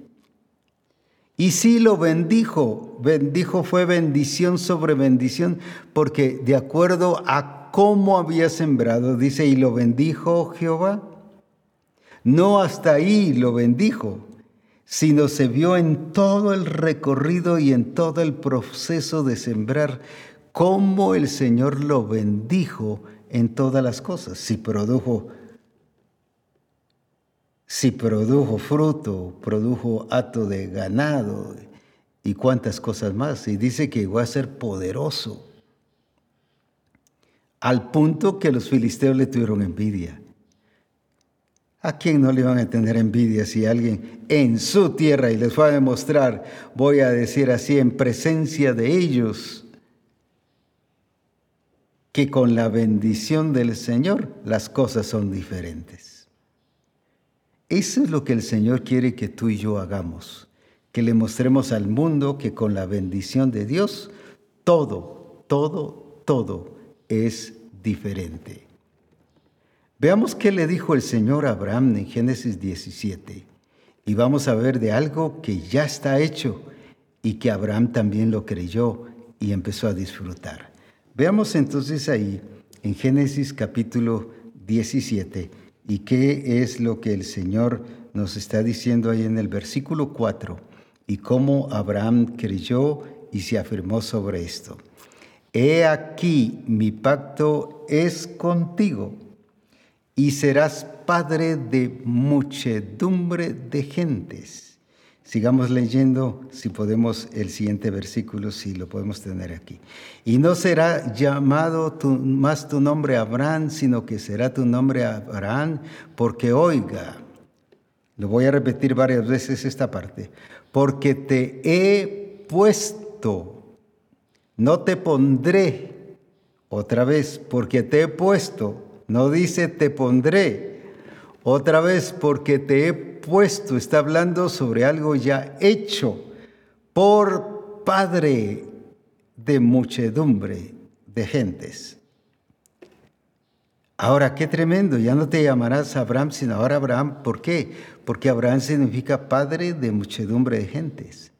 Y sí lo bendijo, bendijo fue bendición sobre bendición, porque de acuerdo a cómo había sembrado, dice, y lo bendijo Jehová. No hasta ahí lo bendijo, sino se vio en todo el recorrido y en todo el proceso de sembrar cómo el Señor lo bendijo en todas las cosas. Si produjo si produjo fruto, produjo hato de ganado y cuántas cosas más. Y dice que iba a ser poderoso al punto que los filisteos le tuvieron envidia. ¿A quién no le iban a tener envidia si alguien en su tierra, y les fue a demostrar, voy a decir así, en presencia de ellos, que con la bendición del Señor las cosas son diferentes? Eso es lo que el Señor quiere que tú y yo hagamos, que le mostremos al mundo que con la bendición de Dios, todo, todo, todo es diferente. Veamos qué le dijo el Señor a Abraham en Génesis 17. Y vamos a ver de algo que ya está hecho y que Abraham también lo creyó y empezó a disfrutar. Veamos entonces ahí en Génesis capítulo 17 y qué es lo que el Señor nos está diciendo ahí en el versículo 4 y cómo Abraham creyó y se afirmó sobre esto. He aquí mi pacto es contigo y serás padre de muchedumbre de gentes. Sigamos leyendo, si podemos, el siguiente versículo, si lo podemos tener aquí. Y no será llamado más tu nombre Abraham, sino que será tu nombre Abraham, porque oiga, lo voy a repetir varias veces esta parte, porque te he puesto no te pondré otra vez porque te he puesto. No dice te pondré. Otra vez porque te he puesto. Está hablando sobre algo ya hecho por Padre de muchedumbre de gentes. Ahora, qué tremendo, ya no te llamarás Abraham, sino ahora Abraham. ¿Por qué? Porque Abraham significa padre de muchedumbre de gentes.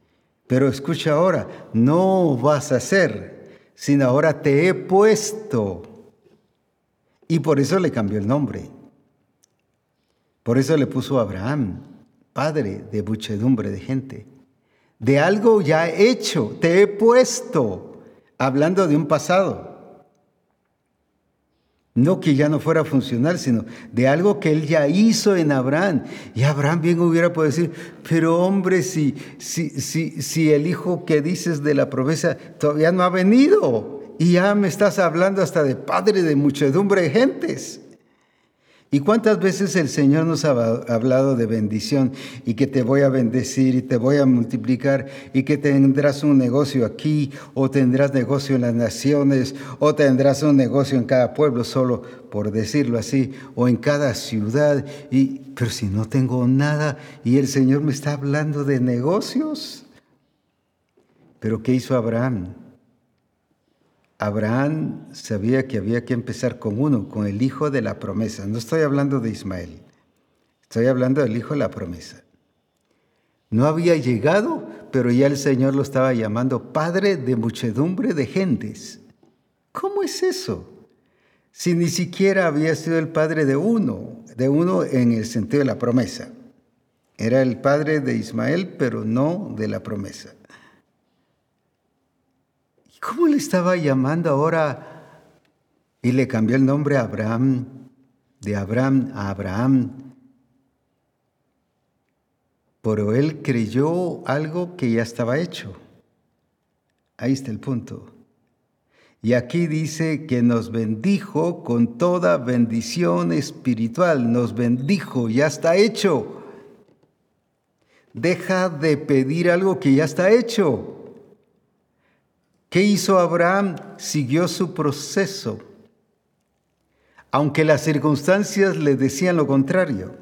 Pero escucha ahora, no vas a ser, sino ahora te he puesto. Y por eso le cambió el nombre. Por eso le puso Abraham, padre de muchedumbre de gente. De algo ya hecho, te he puesto, hablando de un pasado. No que ya no fuera funcional, sino de algo que él ya hizo en Abraham. Y Abraham bien hubiera podido decir, pero hombre, si, si, si, si el hijo que dices de la promesa todavía no ha venido y ya me estás hablando hasta de padre de muchedumbre de gentes. ¿Y cuántas veces el Señor nos ha hablado de bendición y que te voy a bendecir y te voy a multiplicar y que tendrás un negocio aquí o tendrás negocio en las naciones o tendrás un negocio en cada pueblo, solo por decirlo así, o en cada ciudad? Y, pero si no tengo nada y el Señor me está hablando de negocios. ¿Pero qué hizo Abraham? Abraham sabía que había que empezar con uno, con el hijo de la promesa. No estoy hablando de Ismael, estoy hablando del hijo de la promesa. No había llegado, pero ya el Señor lo estaba llamando Padre de muchedumbre de gentes. ¿Cómo es eso? Si ni siquiera había sido el Padre de uno, de uno en el sentido de la promesa. Era el Padre de Ismael, pero no de la promesa. ¿Y cómo le estaba llamando ahora? Y le cambió el nombre a Abraham, de Abraham a Abraham, pero él creyó algo que ya estaba hecho. Ahí está el punto. Y aquí dice que nos bendijo con toda bendición espiritual. Nos bendijo, ya está hecho. Deja de pedir algo que ya está hecho. ¿Qué hizo Abraham? Siguió su proceso, aunque las circunstancias le decían lo contrario.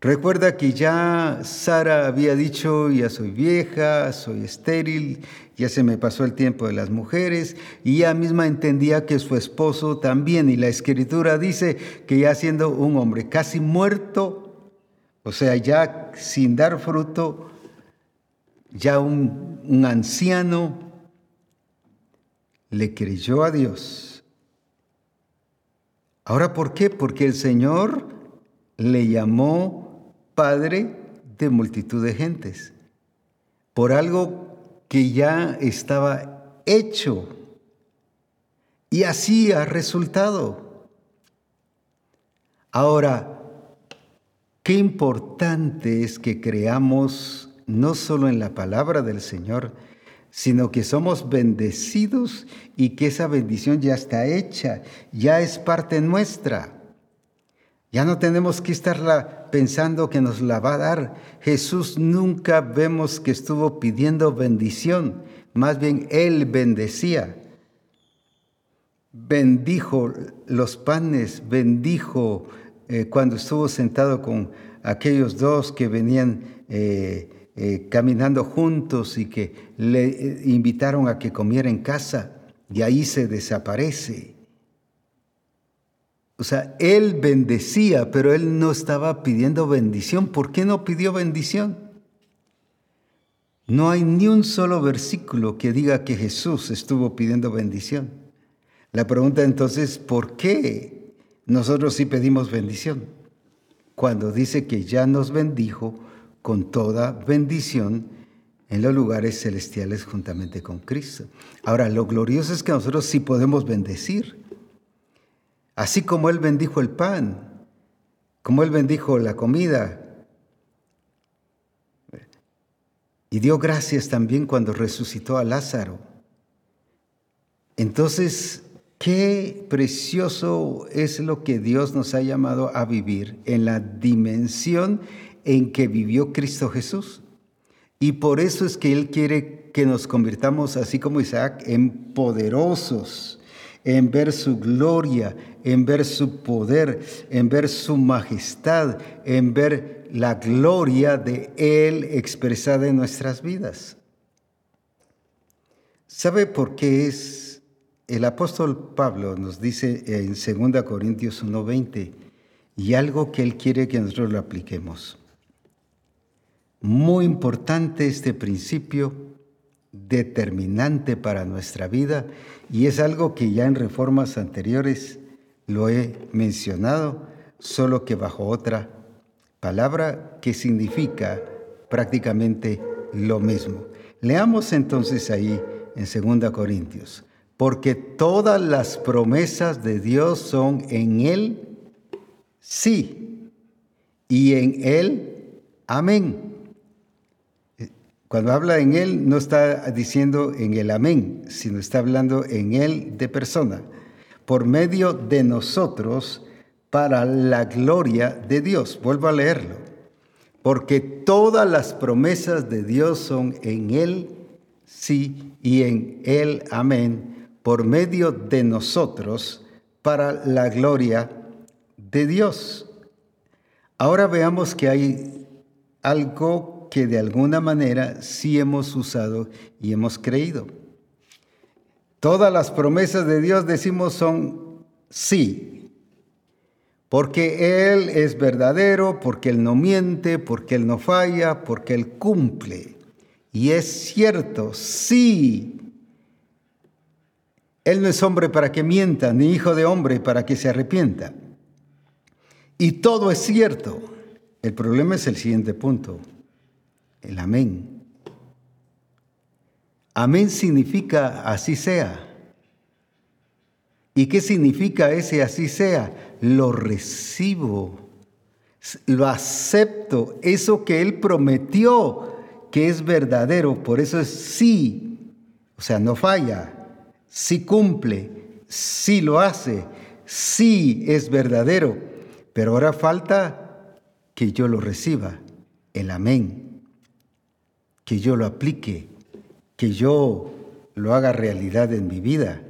Recuerda que ya Sara había dicho, ya soy vieja, soy estéril, ya se me pasó el tiempo de las mujeres, y ella misma entendía que su esposo también, y la escritura dice que ya siendo un hombre casi muerto, o sea, ya sin dar fruto, ya un, un anciano, le creyó a Dios. Ahora, ¿por qué? Porque el Señor le llamó padre de multitud de gentes, por algo que ya estaba hecho. Y así ha resultado. Ahora, qué importante es que creamos no solo en la palabra del Señor, sino que somos bendecidos y que esa bendición ya está hecha, ya es parte nuestra. Ya no tenemos que estarla pensando que nos la va a dar. Jesús nunca vemos que estuvo pidiendo bendición, más bien Él bendecía. Bendijo los panes, bendijo eh, cuando estuvo sentado con aquellos dos que venían eh, eh, caminando juntos y que le invitaron a que comiera en casa, y ahí se desaparece. O sea, él bendecía, pero él no estaba pidiendo bendición. ¿Por qué no pidió bendición? No hay ni un solo versículo que diga que Jesús estuvo pidiendo bendición. La pregunta entonces, ¿por qué nosotros sí pedimos bendición? Cuando dice que ya nos bendijo con toda bendición en los lugares celestiales juntamente con Cristo. Ahora, lo glorioso es que nosotros sí podemos bendecir. Así como Él bendijo el pan, como Él bendijo la comida. Y dio gracias también cuando resucitó a Lázaro. Entonces, qué precioso es lo que Dios nos ha llamado a vivir en la dimensión en que vivió Cristo Jesús. Y por eso es que Él quiere que nos convirtamos, así como Isaac, en poderosos en ver su gloria, en ver su poder, en ver su majestad, en ver la gloria de Él expresada en nuestras vidas. ¿Sabe por qué es? El apóstol Pablo nos dice en 2 Corintios 1:20, y algo que Él quiere que nosotros lo apliquemos. Muy importante este principio determinante para nuestra vida y es algo que ya en reformas anteriores lo he mencionado, solo que bajo otra palabra que significa prácticamente lo mismo. Leamos entonces ahí en 2 Corintios, porque todas las promesas de Dios son en Él sí y en Él amén cuando habla en Él, no está diciendo en el amén, sino está hablando en Él de persona, por medio de nosotros, para la gloria de Dios. Vuelvo a leerlo. Porque todas las promesas de Dios son en Él, sí, y en Él, amén, por medio de nosotros, para la gloria de Dios. Ahora veamos que hay algo que de alguna manera sí hemos usado y hemos creído. Todas las promesas de Dios decimos son sí, porque Él es verdadero, porque Él no miente, porque Él no falla, porque Él cumple. Y es cierto, sí. Él no es hombre para que mienta, ni hijo de hombre para que se arrepienta. Y todo es cierto. El problema es el siguiente punto, el amén. Amén significa así sea. ¿Y qué significa ese así sea? Lo recibo, lo acepto, eso que Él prometió que es verdadero, por eso es sí, o sea, no falla, sí cumple, sí lo hace, sí es verdadero, pero ahora falta que yo lo reciba, el amén, que yo lo aplique, que yo lo haga realidad en mi vida.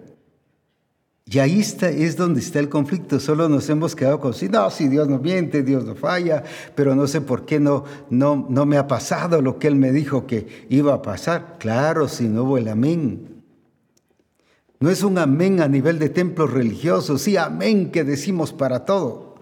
Y ahí está, es donde está el conflicto. Solo nos hemos quedado con, sí, no, si Dios no miente, Dios no falla, pero no sé por qué no, no, no me ha pasado lo que Él me dijo que iba a pasar. Claro, si no hubo el amén. No es un amén a nivel de templos religiosos, sí, amén que decimos para todo.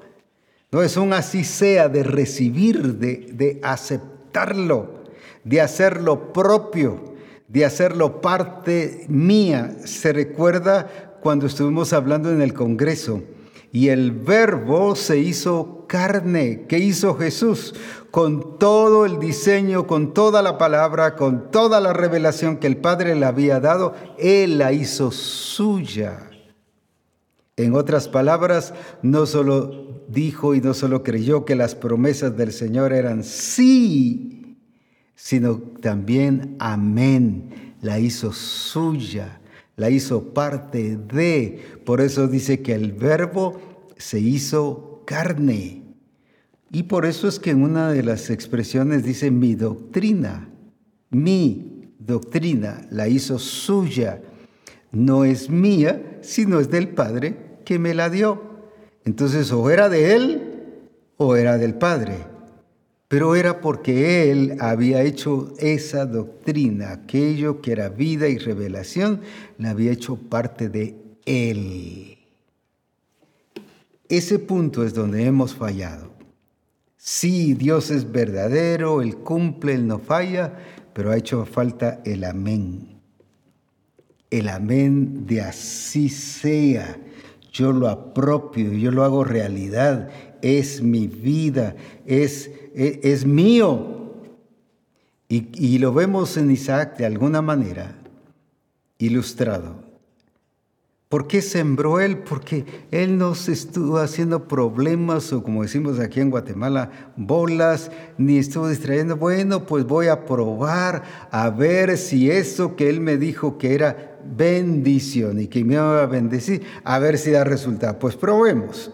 No es un así sea de recibir, de, de aceptarlo, de hacerlo propio, de hacerlo parte mía. Se recuerda cuando estuvimos hablando en el Congreso. Y el verbo se hizo carne. ¿Qué hizo Jesús? Con todo el diseño, con toda la palabra, con toda la revelación que el Padre le había dado, Él la hizo suya. En otras palabras, no solo dijo y no solo creyó que las promesas del Señor eran sí, sino también amén, la hizo suya la hizo parte de. Por eso dice que el verbo se hizo carne. Y por eso es que en una de las expresiones dice mi doctrina, mi doctrina la hizo suya. No es mía, sino es del Padre que me la dio. Entonces o era de Él o era del Padre pero era porque él había hecho esa doctrina, aquello que era vida y revelación, la había hecho parte de él. Ese punto es donde hemos fallado. Sí, Dios es verdadero, Él cumple, Él no falla, pero ha hecho falta el amén. El amén de así sea. Yo lo apropio, yo lo hago realidad. Es mi vida, es es, mío. Y, lo vemos en Isaac de alguna manera ilustrado. ¿Por qué sembró él? Porque él no se estuvo haciendo problemas o como decimos aquí en Guatemala, bolas, ni estuvo distrayendo. Bueno, pues voy a probar a ver si eso que él me dijo que era bendición y que me iba a bendecir, a ver si da resultado. Pues probemos,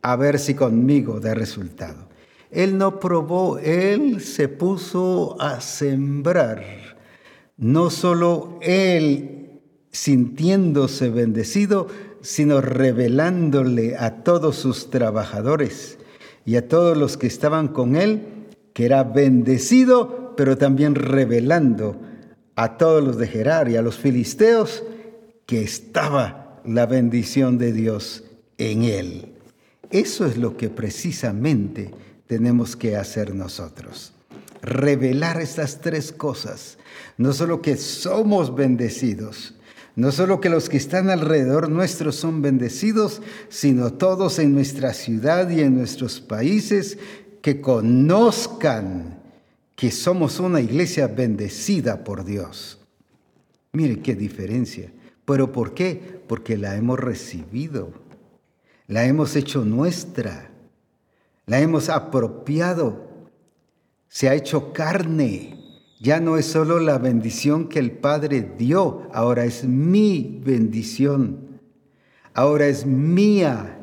a ver si conmigo da resultado. Él no probó, él se puso a sembrar. No solo él sintiéndose bendecido, sino revelándole a todos sus trabajadores y a todos los que estaban con él que era bendecido, pero también revelando a todos los de Gerar y a los filisteos que estaba la bendición de Dios en él. Eso es lo que precisamente tenemos que hacer nosotros. Revelar estas tres cosas. No solo que somos bendecidos, no solo que los que están alrededor nuestros son bendecidos, sino todos en nuestra ciudad y en nuestros países que conozcan que somos una iglesia bendecida por Dios. Mire qué diferencia. ¿Pero por qué? Porque la hemos recibido, la hemos hecho nuestra la hemos apropiado, se ha hecho carne. Ya no es solo la bendición que el Padre dio, ahora es mi bendición. Ahora es mía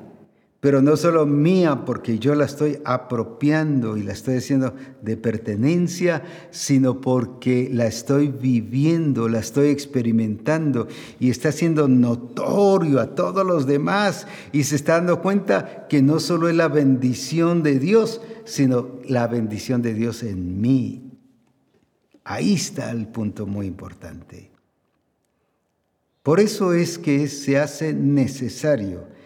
pero no solo mía porque yo la estoy apropiando y la estoy haciendo de pertenencia, sino porque la estoy viviendo, la estoy experimentando y está siendo notorio a todos los demás y se está dando cuenta que no solo es la bendición de Dios, sino la bendición de Dios en mí. Ahí está el punto muy importante. Por eso es que se hace necesario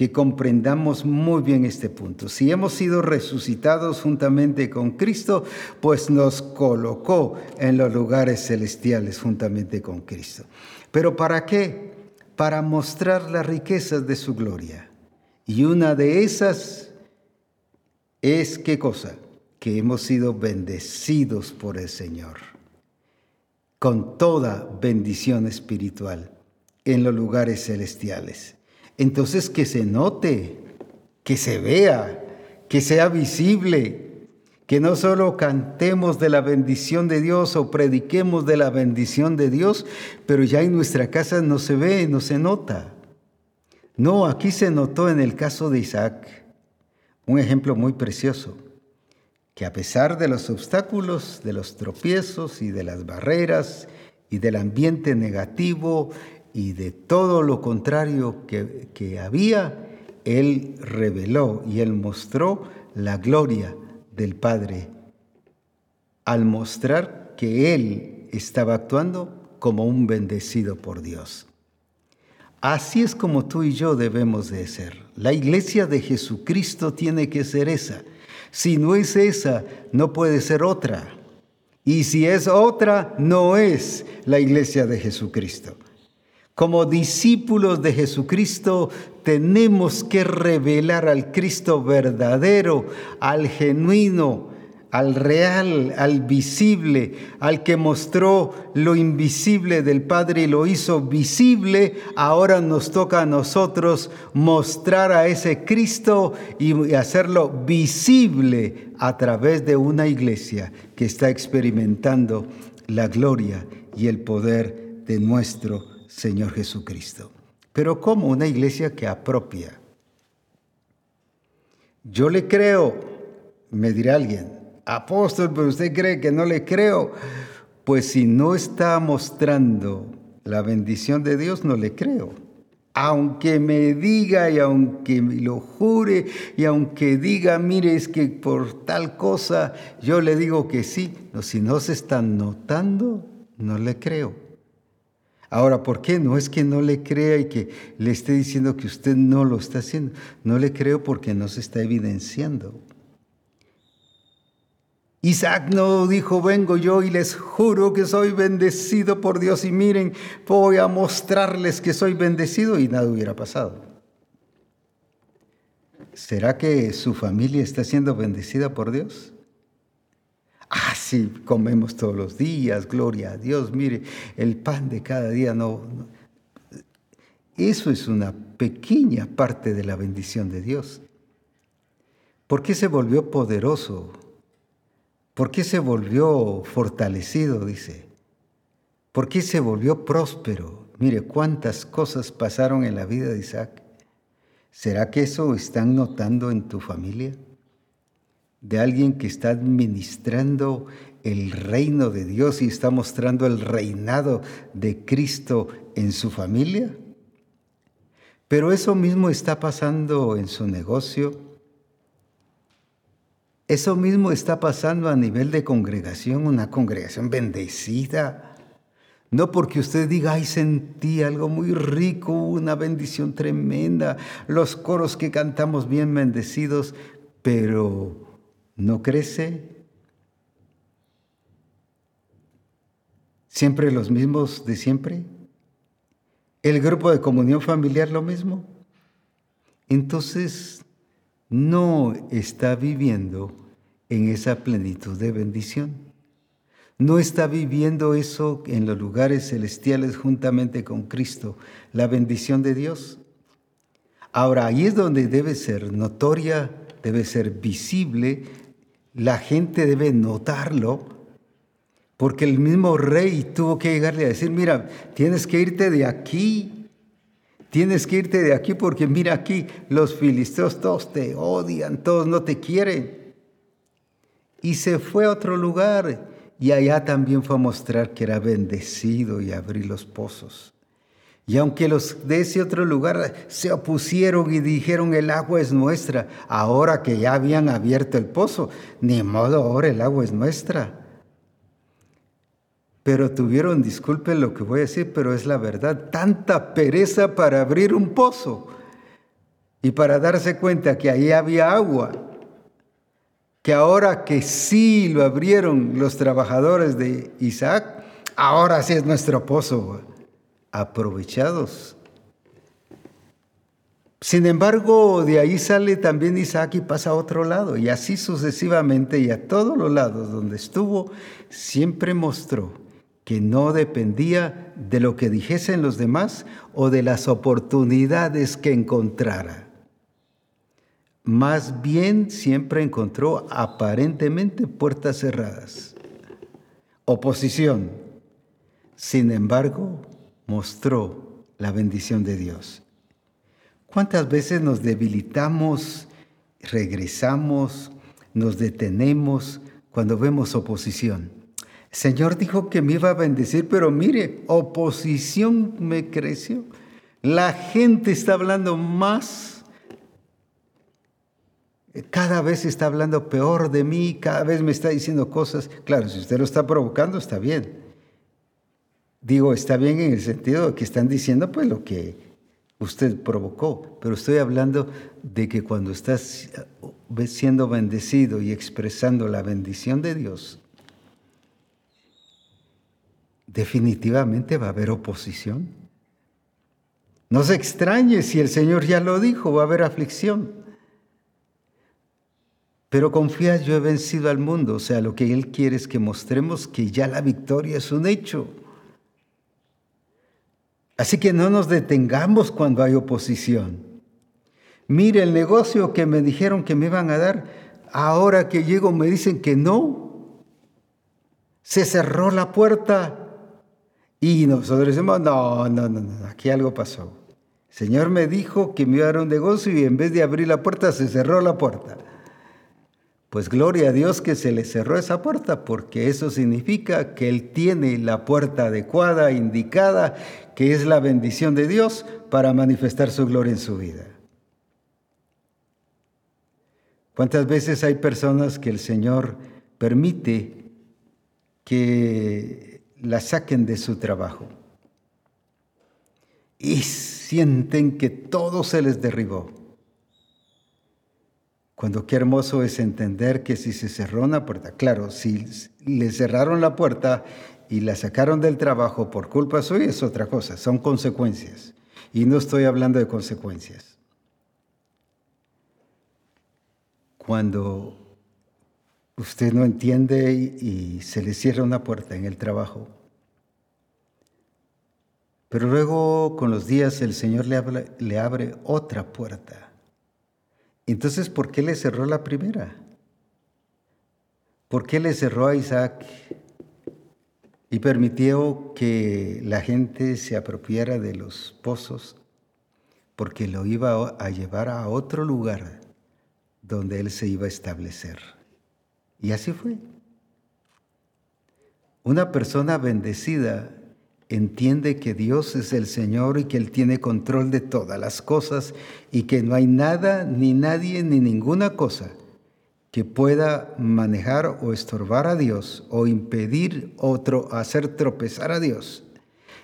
que comprendamos muy bien este punto. Si hemos sido resucitados juntamente con Cristo, pues nos colocó en los lugares celestiales juntamente con Cristo. ¿Pero para qué? Para mostrar las riquezas de su gloria. Y una de esas es qué cosa? Que hemos sido bendecidos por el Señor, con toda bendición espiritual en los lugares celestiales. Entonces que se note, que se vea, que sea visible, que no solo cantemos de la bendición de Dios o prediquemos de la bendición de Dios, pero ya en nuestra casa no se ve, no se nota. No, aquí se notó en el caso de Isaac un ejemplo muy precioso, que a pesar de los obstáculos, de los tropiezos y de las barreras y del ambiente negativo y de todo lo contrario que, había, Él reveló y Él mostró la gloria del Padre al mostrar que Él estaba actuando como un bendecido por Dios. Así es como tú y yo debemos de ser. La iglesia de Jesucristo tiene que ser esa. Si no es esa, no puede ser otra. Y si es otra, no es la iglesia de Jesucristo. Como discípulos de Jesucristo tenemos que revelar al Cristo verdadero, al genuino, al real, al visible, al que mostró lo invisible del Padre y lo hizo visible, ahora nos toca a nosotros mostrar a ese Cristo y hacerlo visible a través de una iglesia que está experimentando la gloria y el poder de nuestro Señor Jesucristo. Pero como una iglesia que apropia. Yo le creo, me dirá alguien, apóstol, pero usted cree que no le creo. Pues si no está mostrando la bendición de Dios, no le creo. Aunque me diga y aunque me lo jure y aunque diga, mire, es que por tal cosa yo le digo que sí. Si no se está notando, no le creo. Ahora, ¿por qué? No es que no le crea y que le esté diciendo que usted no lo está haciendo. No le creo porque no se está evidenciando. Isaac no dijo, vengo yo y les juro que soy bendecido por Dios y miren, voy a mostrarles que soy bendecido y nada hubiera pasado. ¿Será que su familia está siendo bendecida por Dios? Ah, sí, comemos todos los días, gloria a Dios, mire, el pan de cada día no, Eso es una pequeña parte de la bendición de Dios. ¿Por qué se volvió poderoso? ¿Por qué se volvió fortalecido? Dice. ¿Por qué se volvió próspero? Mire cuántas cosas pasaron en la vida de Isaac. ¿Será que eso están notando en tu familia? De alguien que está administrando el reino de Dios y está mostrando el reinado de Cristo en su familia. Pero eso mismo está pasando en su negocio. Eso mismo está pasando a nivel de congregación, una congregación bendecida. No porque usted diga, ay, sentí algo muy rico, una bendición tremenda, los coros que cantamos bien bendecidos, pero no crece. Siempre los mismos de siempre. El grupo de comunión familiar lo mismo. Entonces, no está viviendo en esa plenitud de bendición. No está viviendo eso en los lugares celestiales juntamente con Cristo, la bendición de Dios. Ahora, ahí es donde debe ser notoria, debe ser visible la gente debe notarlo, porque el mismo rey tuvo que llegarle a decir, mira, tienes que irte de aquí, tienes que irte de aquí porque mira aquí, los filisteos todos te odian, todos no te quieren. Y se fue a otro lugar y allá también fue a mostrar que era bendecido y abrir los pozos. Y aunque los de ese otro lugar se opusieron y dijeron el agua es nuestra, ahora que ya habían abierto el pozo, ni modo, ahora el agua es nuestra. Pero tuvieron, disculpen lo que voy a decir, pero es la verdad, tanta pereza para abrir un pozo. y para darse cuenta que ahí había agua, que ahora que sí lo abrieron los trabajadores de Isaac, ahora sí es nuestro pozo, aprovechados. Sin embargo, de ahí sale también Isaac y pasa a otro lado, y así sucesivamente, y a todos los lados donde estuvo, siempre mostró que no dependía de lo que dijesen los demás o de las oportunidades que encontrara. Más bien siempre encontró aparentemente puertas cerradas, oposición. Sin embargo, mostró la bendición de Dios. ¿Cuántas veces nos debilitamos, regresamos, nos detenemos cuando vemos oposición? El Señor dijo que me iba a bendecir, pero mire, oposición me creció. La gente está hablando más. Cada vez está hablando peor de mí, cada vez me está diciendo cosas. Claro, si usted lo está provocando, está bien. Digo, está bien en el sentido de que están diciendo pues lo que usted provocó, pero estoy hablando de que cuando estás eh, siendo bendecido y expresando la bendición de Dios, definitivamente va a haber oposición. No se extrañe si el Señor ya lo dijo, va a haber aflicción. Pero confía, yo he vencido al mundo, o sea, lo que Él quiere es que mostremos que ya la victoria es un hecho. Así que no nos detengamos cuando hay oposición. Mire el negocio que me dijeron que me iban a dar, ahora que llego me dicen que no. Se cerró la puerta y nosotros decimos, no, no, no, no, aquí algo pasó. Señor me dijo que me iba a dar un negocio y en vez de abrir la puerta se cerró la puerta. Pues gloria a Dios que se le cerró esa puerta, porque eso significa que Él tiene la puerta adecuada, indicada, que es la bendición de Dios para manifestar su gloria en su vida. ¿Cuántas veces hay personas que el Señor permite que la saquen de su trabajo y sienten que todo se les derribó? Cuando qué hermoso es entender que si se cerró una puerta, claro, si le cerraron la puerta y la sacaron del trabajo por culpa suya es otra cosa, son consecuencias. Y no estoy hablando de consecuencias. Cuando usted no entiende y, se le cierra una puerta en el trabajo, pero luego con los días el Señor le, le abre otra puerta entonces, ¿por qué le cerró la primera? ¿Por qué le cerró a Isaac y permitió que la gente se apropiara de los pozos? Porque lo iba a llevar a otro lugar donde él se iba a establecer. Y así fue. Una persona bendecida entiende que Dios es el Señor y que Él tiene control de todas las cosas y que no hay nada, ni nadie, ni ninguna cosa que pueda manejar o estorbar a Dios o impedir otro hacer tropezar a Dios,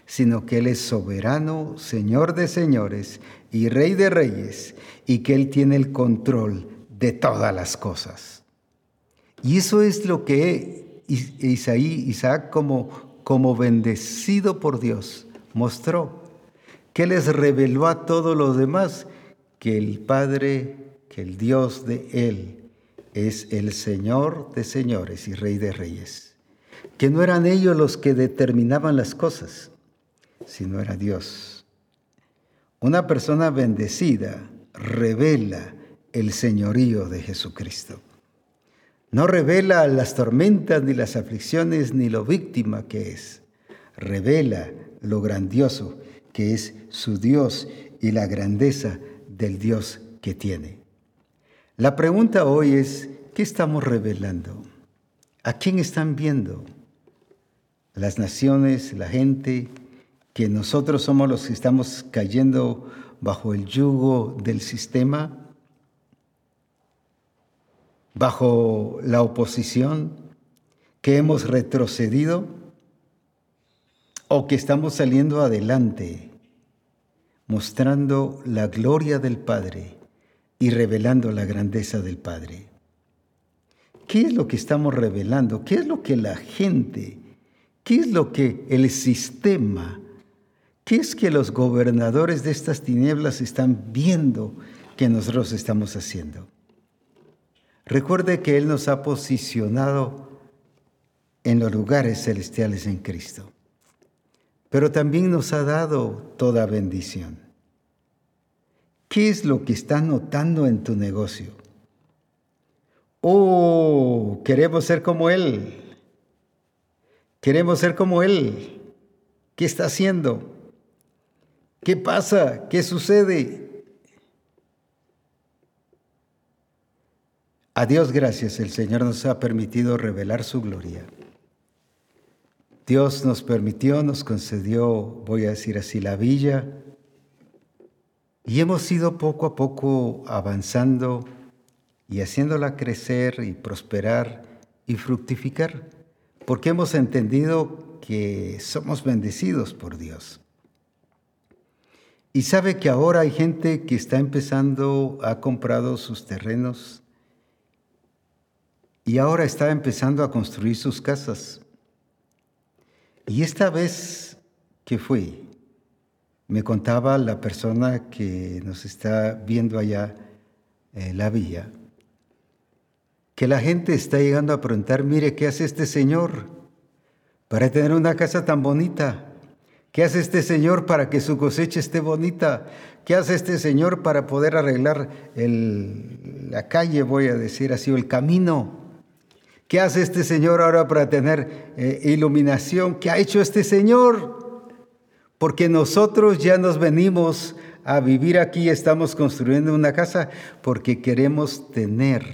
sino que Él es soberano, Señor de señores y Rey de reyes y que Él tiene el control de todas las cosas. Y eso es lo que Isaí, Isaac como como bendecido por Dios, mostró que les reveló a todos los demás que el Padre, que el Dios de Él es el Señor de señores y Rey de reyes. Que no eran ellos los que determinaban las cosas, sino era Dios. Una persona bendecida revela el señorío de Jesucristo. No revela las tormentas, ni las aflicciones, ni lo víctima que es. Revela lo grandioso que es su Dios y la grandeza del Dios que tiene. La pregunta hoy es, ¿qué estamos revelando? ¿A quién están viendo? Las naciones, la gente, que nosotros somos los que estamos cayendo bajo el yugo del sistema bajo la oposición, que hemos retrocedido o que estamos saliendo adelante, mostrando la gloria del Padre y revelando la grandeza del Padre. ¿Qué es lo que estamos revelando? ¿Qué es lo que la gente, qué es lo que el sistema, qué es que los gobernadores de estas tinieblas están viendo que nosotros estamos haciendo? Recuerde que Él nos ha posicionado en los lugares celestiales en Cristo, pero también nos ha dado toda bendición. ¿Qué es lo que está notando en tu negocio? Oh, queremos ser como Él. Queremos ser como Él. ¿Qué está haciendo? ¿Qué pasa? ¿Qué sucede? A Dios gracias, el Señor nos ha permitido revelar su gloria. Dios nos permitió, nos concedió, voy a decir así, la villa y hemos ido poco a poco avanzando y haciéndola crecer y prosperar y fructificar, porque hemos entendido que somos bendecidos por Dios. Y sabe que ahora hay gente que está empezando, ha comprado sus terrenos y ahora está empezando a construir sus casas. Y esta vez que fui, me contaba la persona que nos está viendo allá en la villa, que la gente está llegando a preguntar, mire, ¿qué hace este señor para tener una casa tan bonita? ¿Qué hace este señor para que su cosecha esté bonita? ¿Qué hace este señor para poder arreglar la calle, voy a decir así, o el camino? ¿Qué hace este señor ahora para tener eh, iluminación? ¿Qué ha hecho este señor? porque nosotros ya nos venimos a vivir aquí, estamos construyendo una casa, porque queremos tener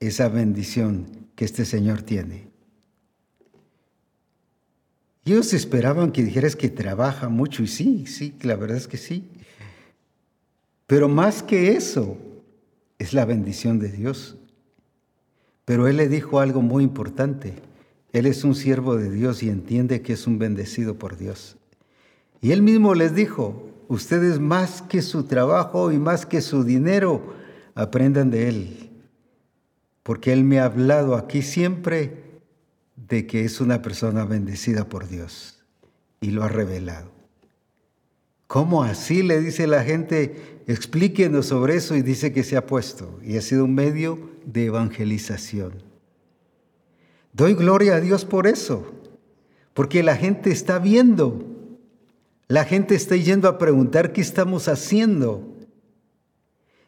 esa bendición que este Señor tiene. Ellos esperaban que dijeras que trabaja mucho, y sí, sí, la verdad es que sí. Pero más que eso, es la bendición de Dios. Pero Él le dijo algo muy importante. Él es un siervo de Dios y entiende que es un bendecido por Dios. Y él mismo les dijo, ustedes más que su trabajo y más que su dinero, aprendan de él, porque él me ha hablado aquí siempre de que es una persona bendecida por Dios y lo ha revelado. ¿Cómo así? Le dice la gente, explíquenos sobre eso y dice que se ha puesto y ha sido un medio de evangelización. Doy gloria a Dios por eso, porque la gente está viendo la gente está yendo a preguntar qué estamos haciendo.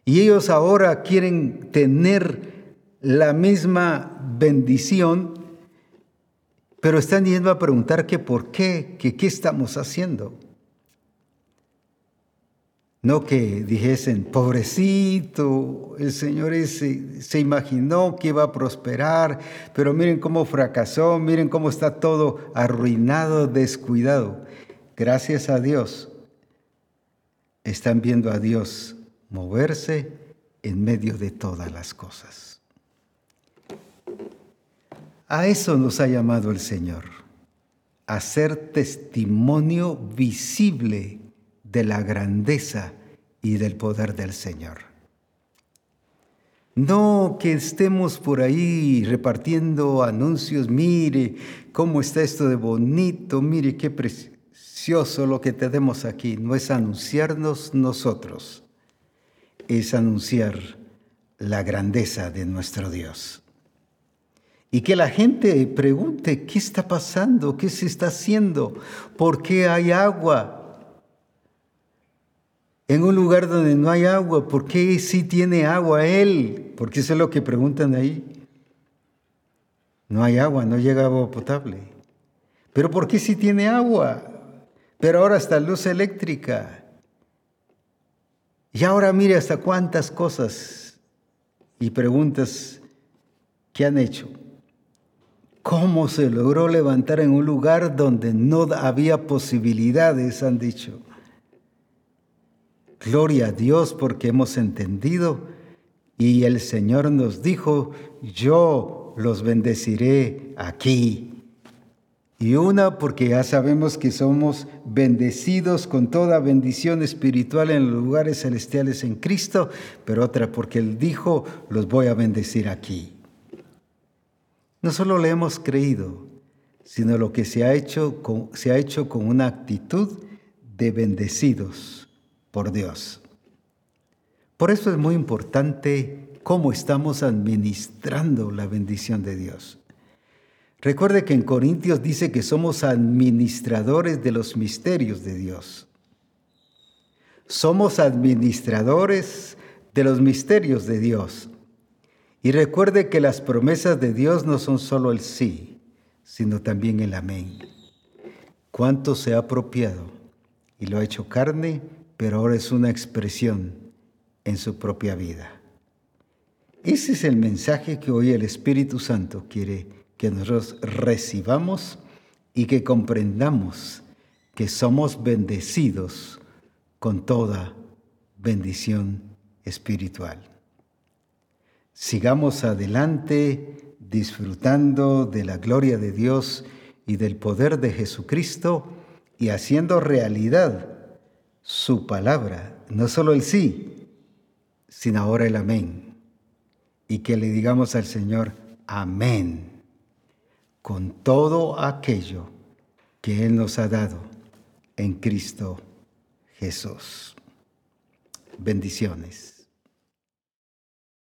Y ellos ahora quieren tener la misma bendición, pero están yendo a preguntar que por qué, que qué estamos haciendo. No que dijesen, pobrecito, el Señor se imaginó que iba a prosperar, pero miren cómo fracasó, miren cómo está todo arruinado, descuidado gracias a Dios, están viendo a Dios moverse en medio de todas las cosas. A eso nos ha llamado el Señor, a ser testimonio visible de la grandeza y del poder del Señor. No que estemos por ahí repartiendo anuncios, mire cómo está esto de bonito, mire qué precioso lo que tenemos aquí, no es anunciarnos nosotros, es anunciar la grandeza de nuestro Dios. Y que la gente pregunte, ¿qué está pasando? ¿Qué se está haciendo? ¿Por qué hay agua? En un lugar donde no hay agua, ¿por qué sí tiene agua Él? Porque eso es lo que preguntan ahí. No hay agua, no llega agua potable. Pero ¿por qué sí tiene agua? pero ahora hasta luz eléctrica. Y ahora mire hasta cuántas cosas y preguntas que han hecho. ¿Cómo se logró levantar en un lugar donde no había posibilidades? Han dicho. Gloria a Dios porque hemos entendido. Y el Señor nos dijo, yo los bendeciré aquí. Y una porque ya sabemos que somos bendecidos con toda bendición espiritual en los lugares celestiales en Cristo, pero otra porque Él dijo, los voy a bendecir aquí. No solo le hemos creído, sino lo que se ha hecho con, se ha hecho con una actitud de bendecidos por Dios. Por eso es muy importante cómo estamos administrando la bendición de Dios. Recuerde que en Corintios dice que somos administradores de los misterios de Dios. Somos administradores de los misterios de Dios. Y recuerde que las promesas de Dios no son solo el sí, sino también el amén. ¿Cuánto se ha apropiado? Y lo ha hecho carne, pero ahora es una expresión en su propia vida. Ese es el mensaje que hoy el Espíritu Santo quiere que nosotros recibamos y que comprendamos que somos bendecidos con toda bendición espiritual. Sigamos adelante disfrutando de la gloria de Dios y del poder de Jesucristo y haciendo realidad su palabra, no solo el sí, sino ahora el amén. Y que le digamos al Señor, amén con todo aquello que Él nos ha dado en Cristo Jesús. Bendiciones.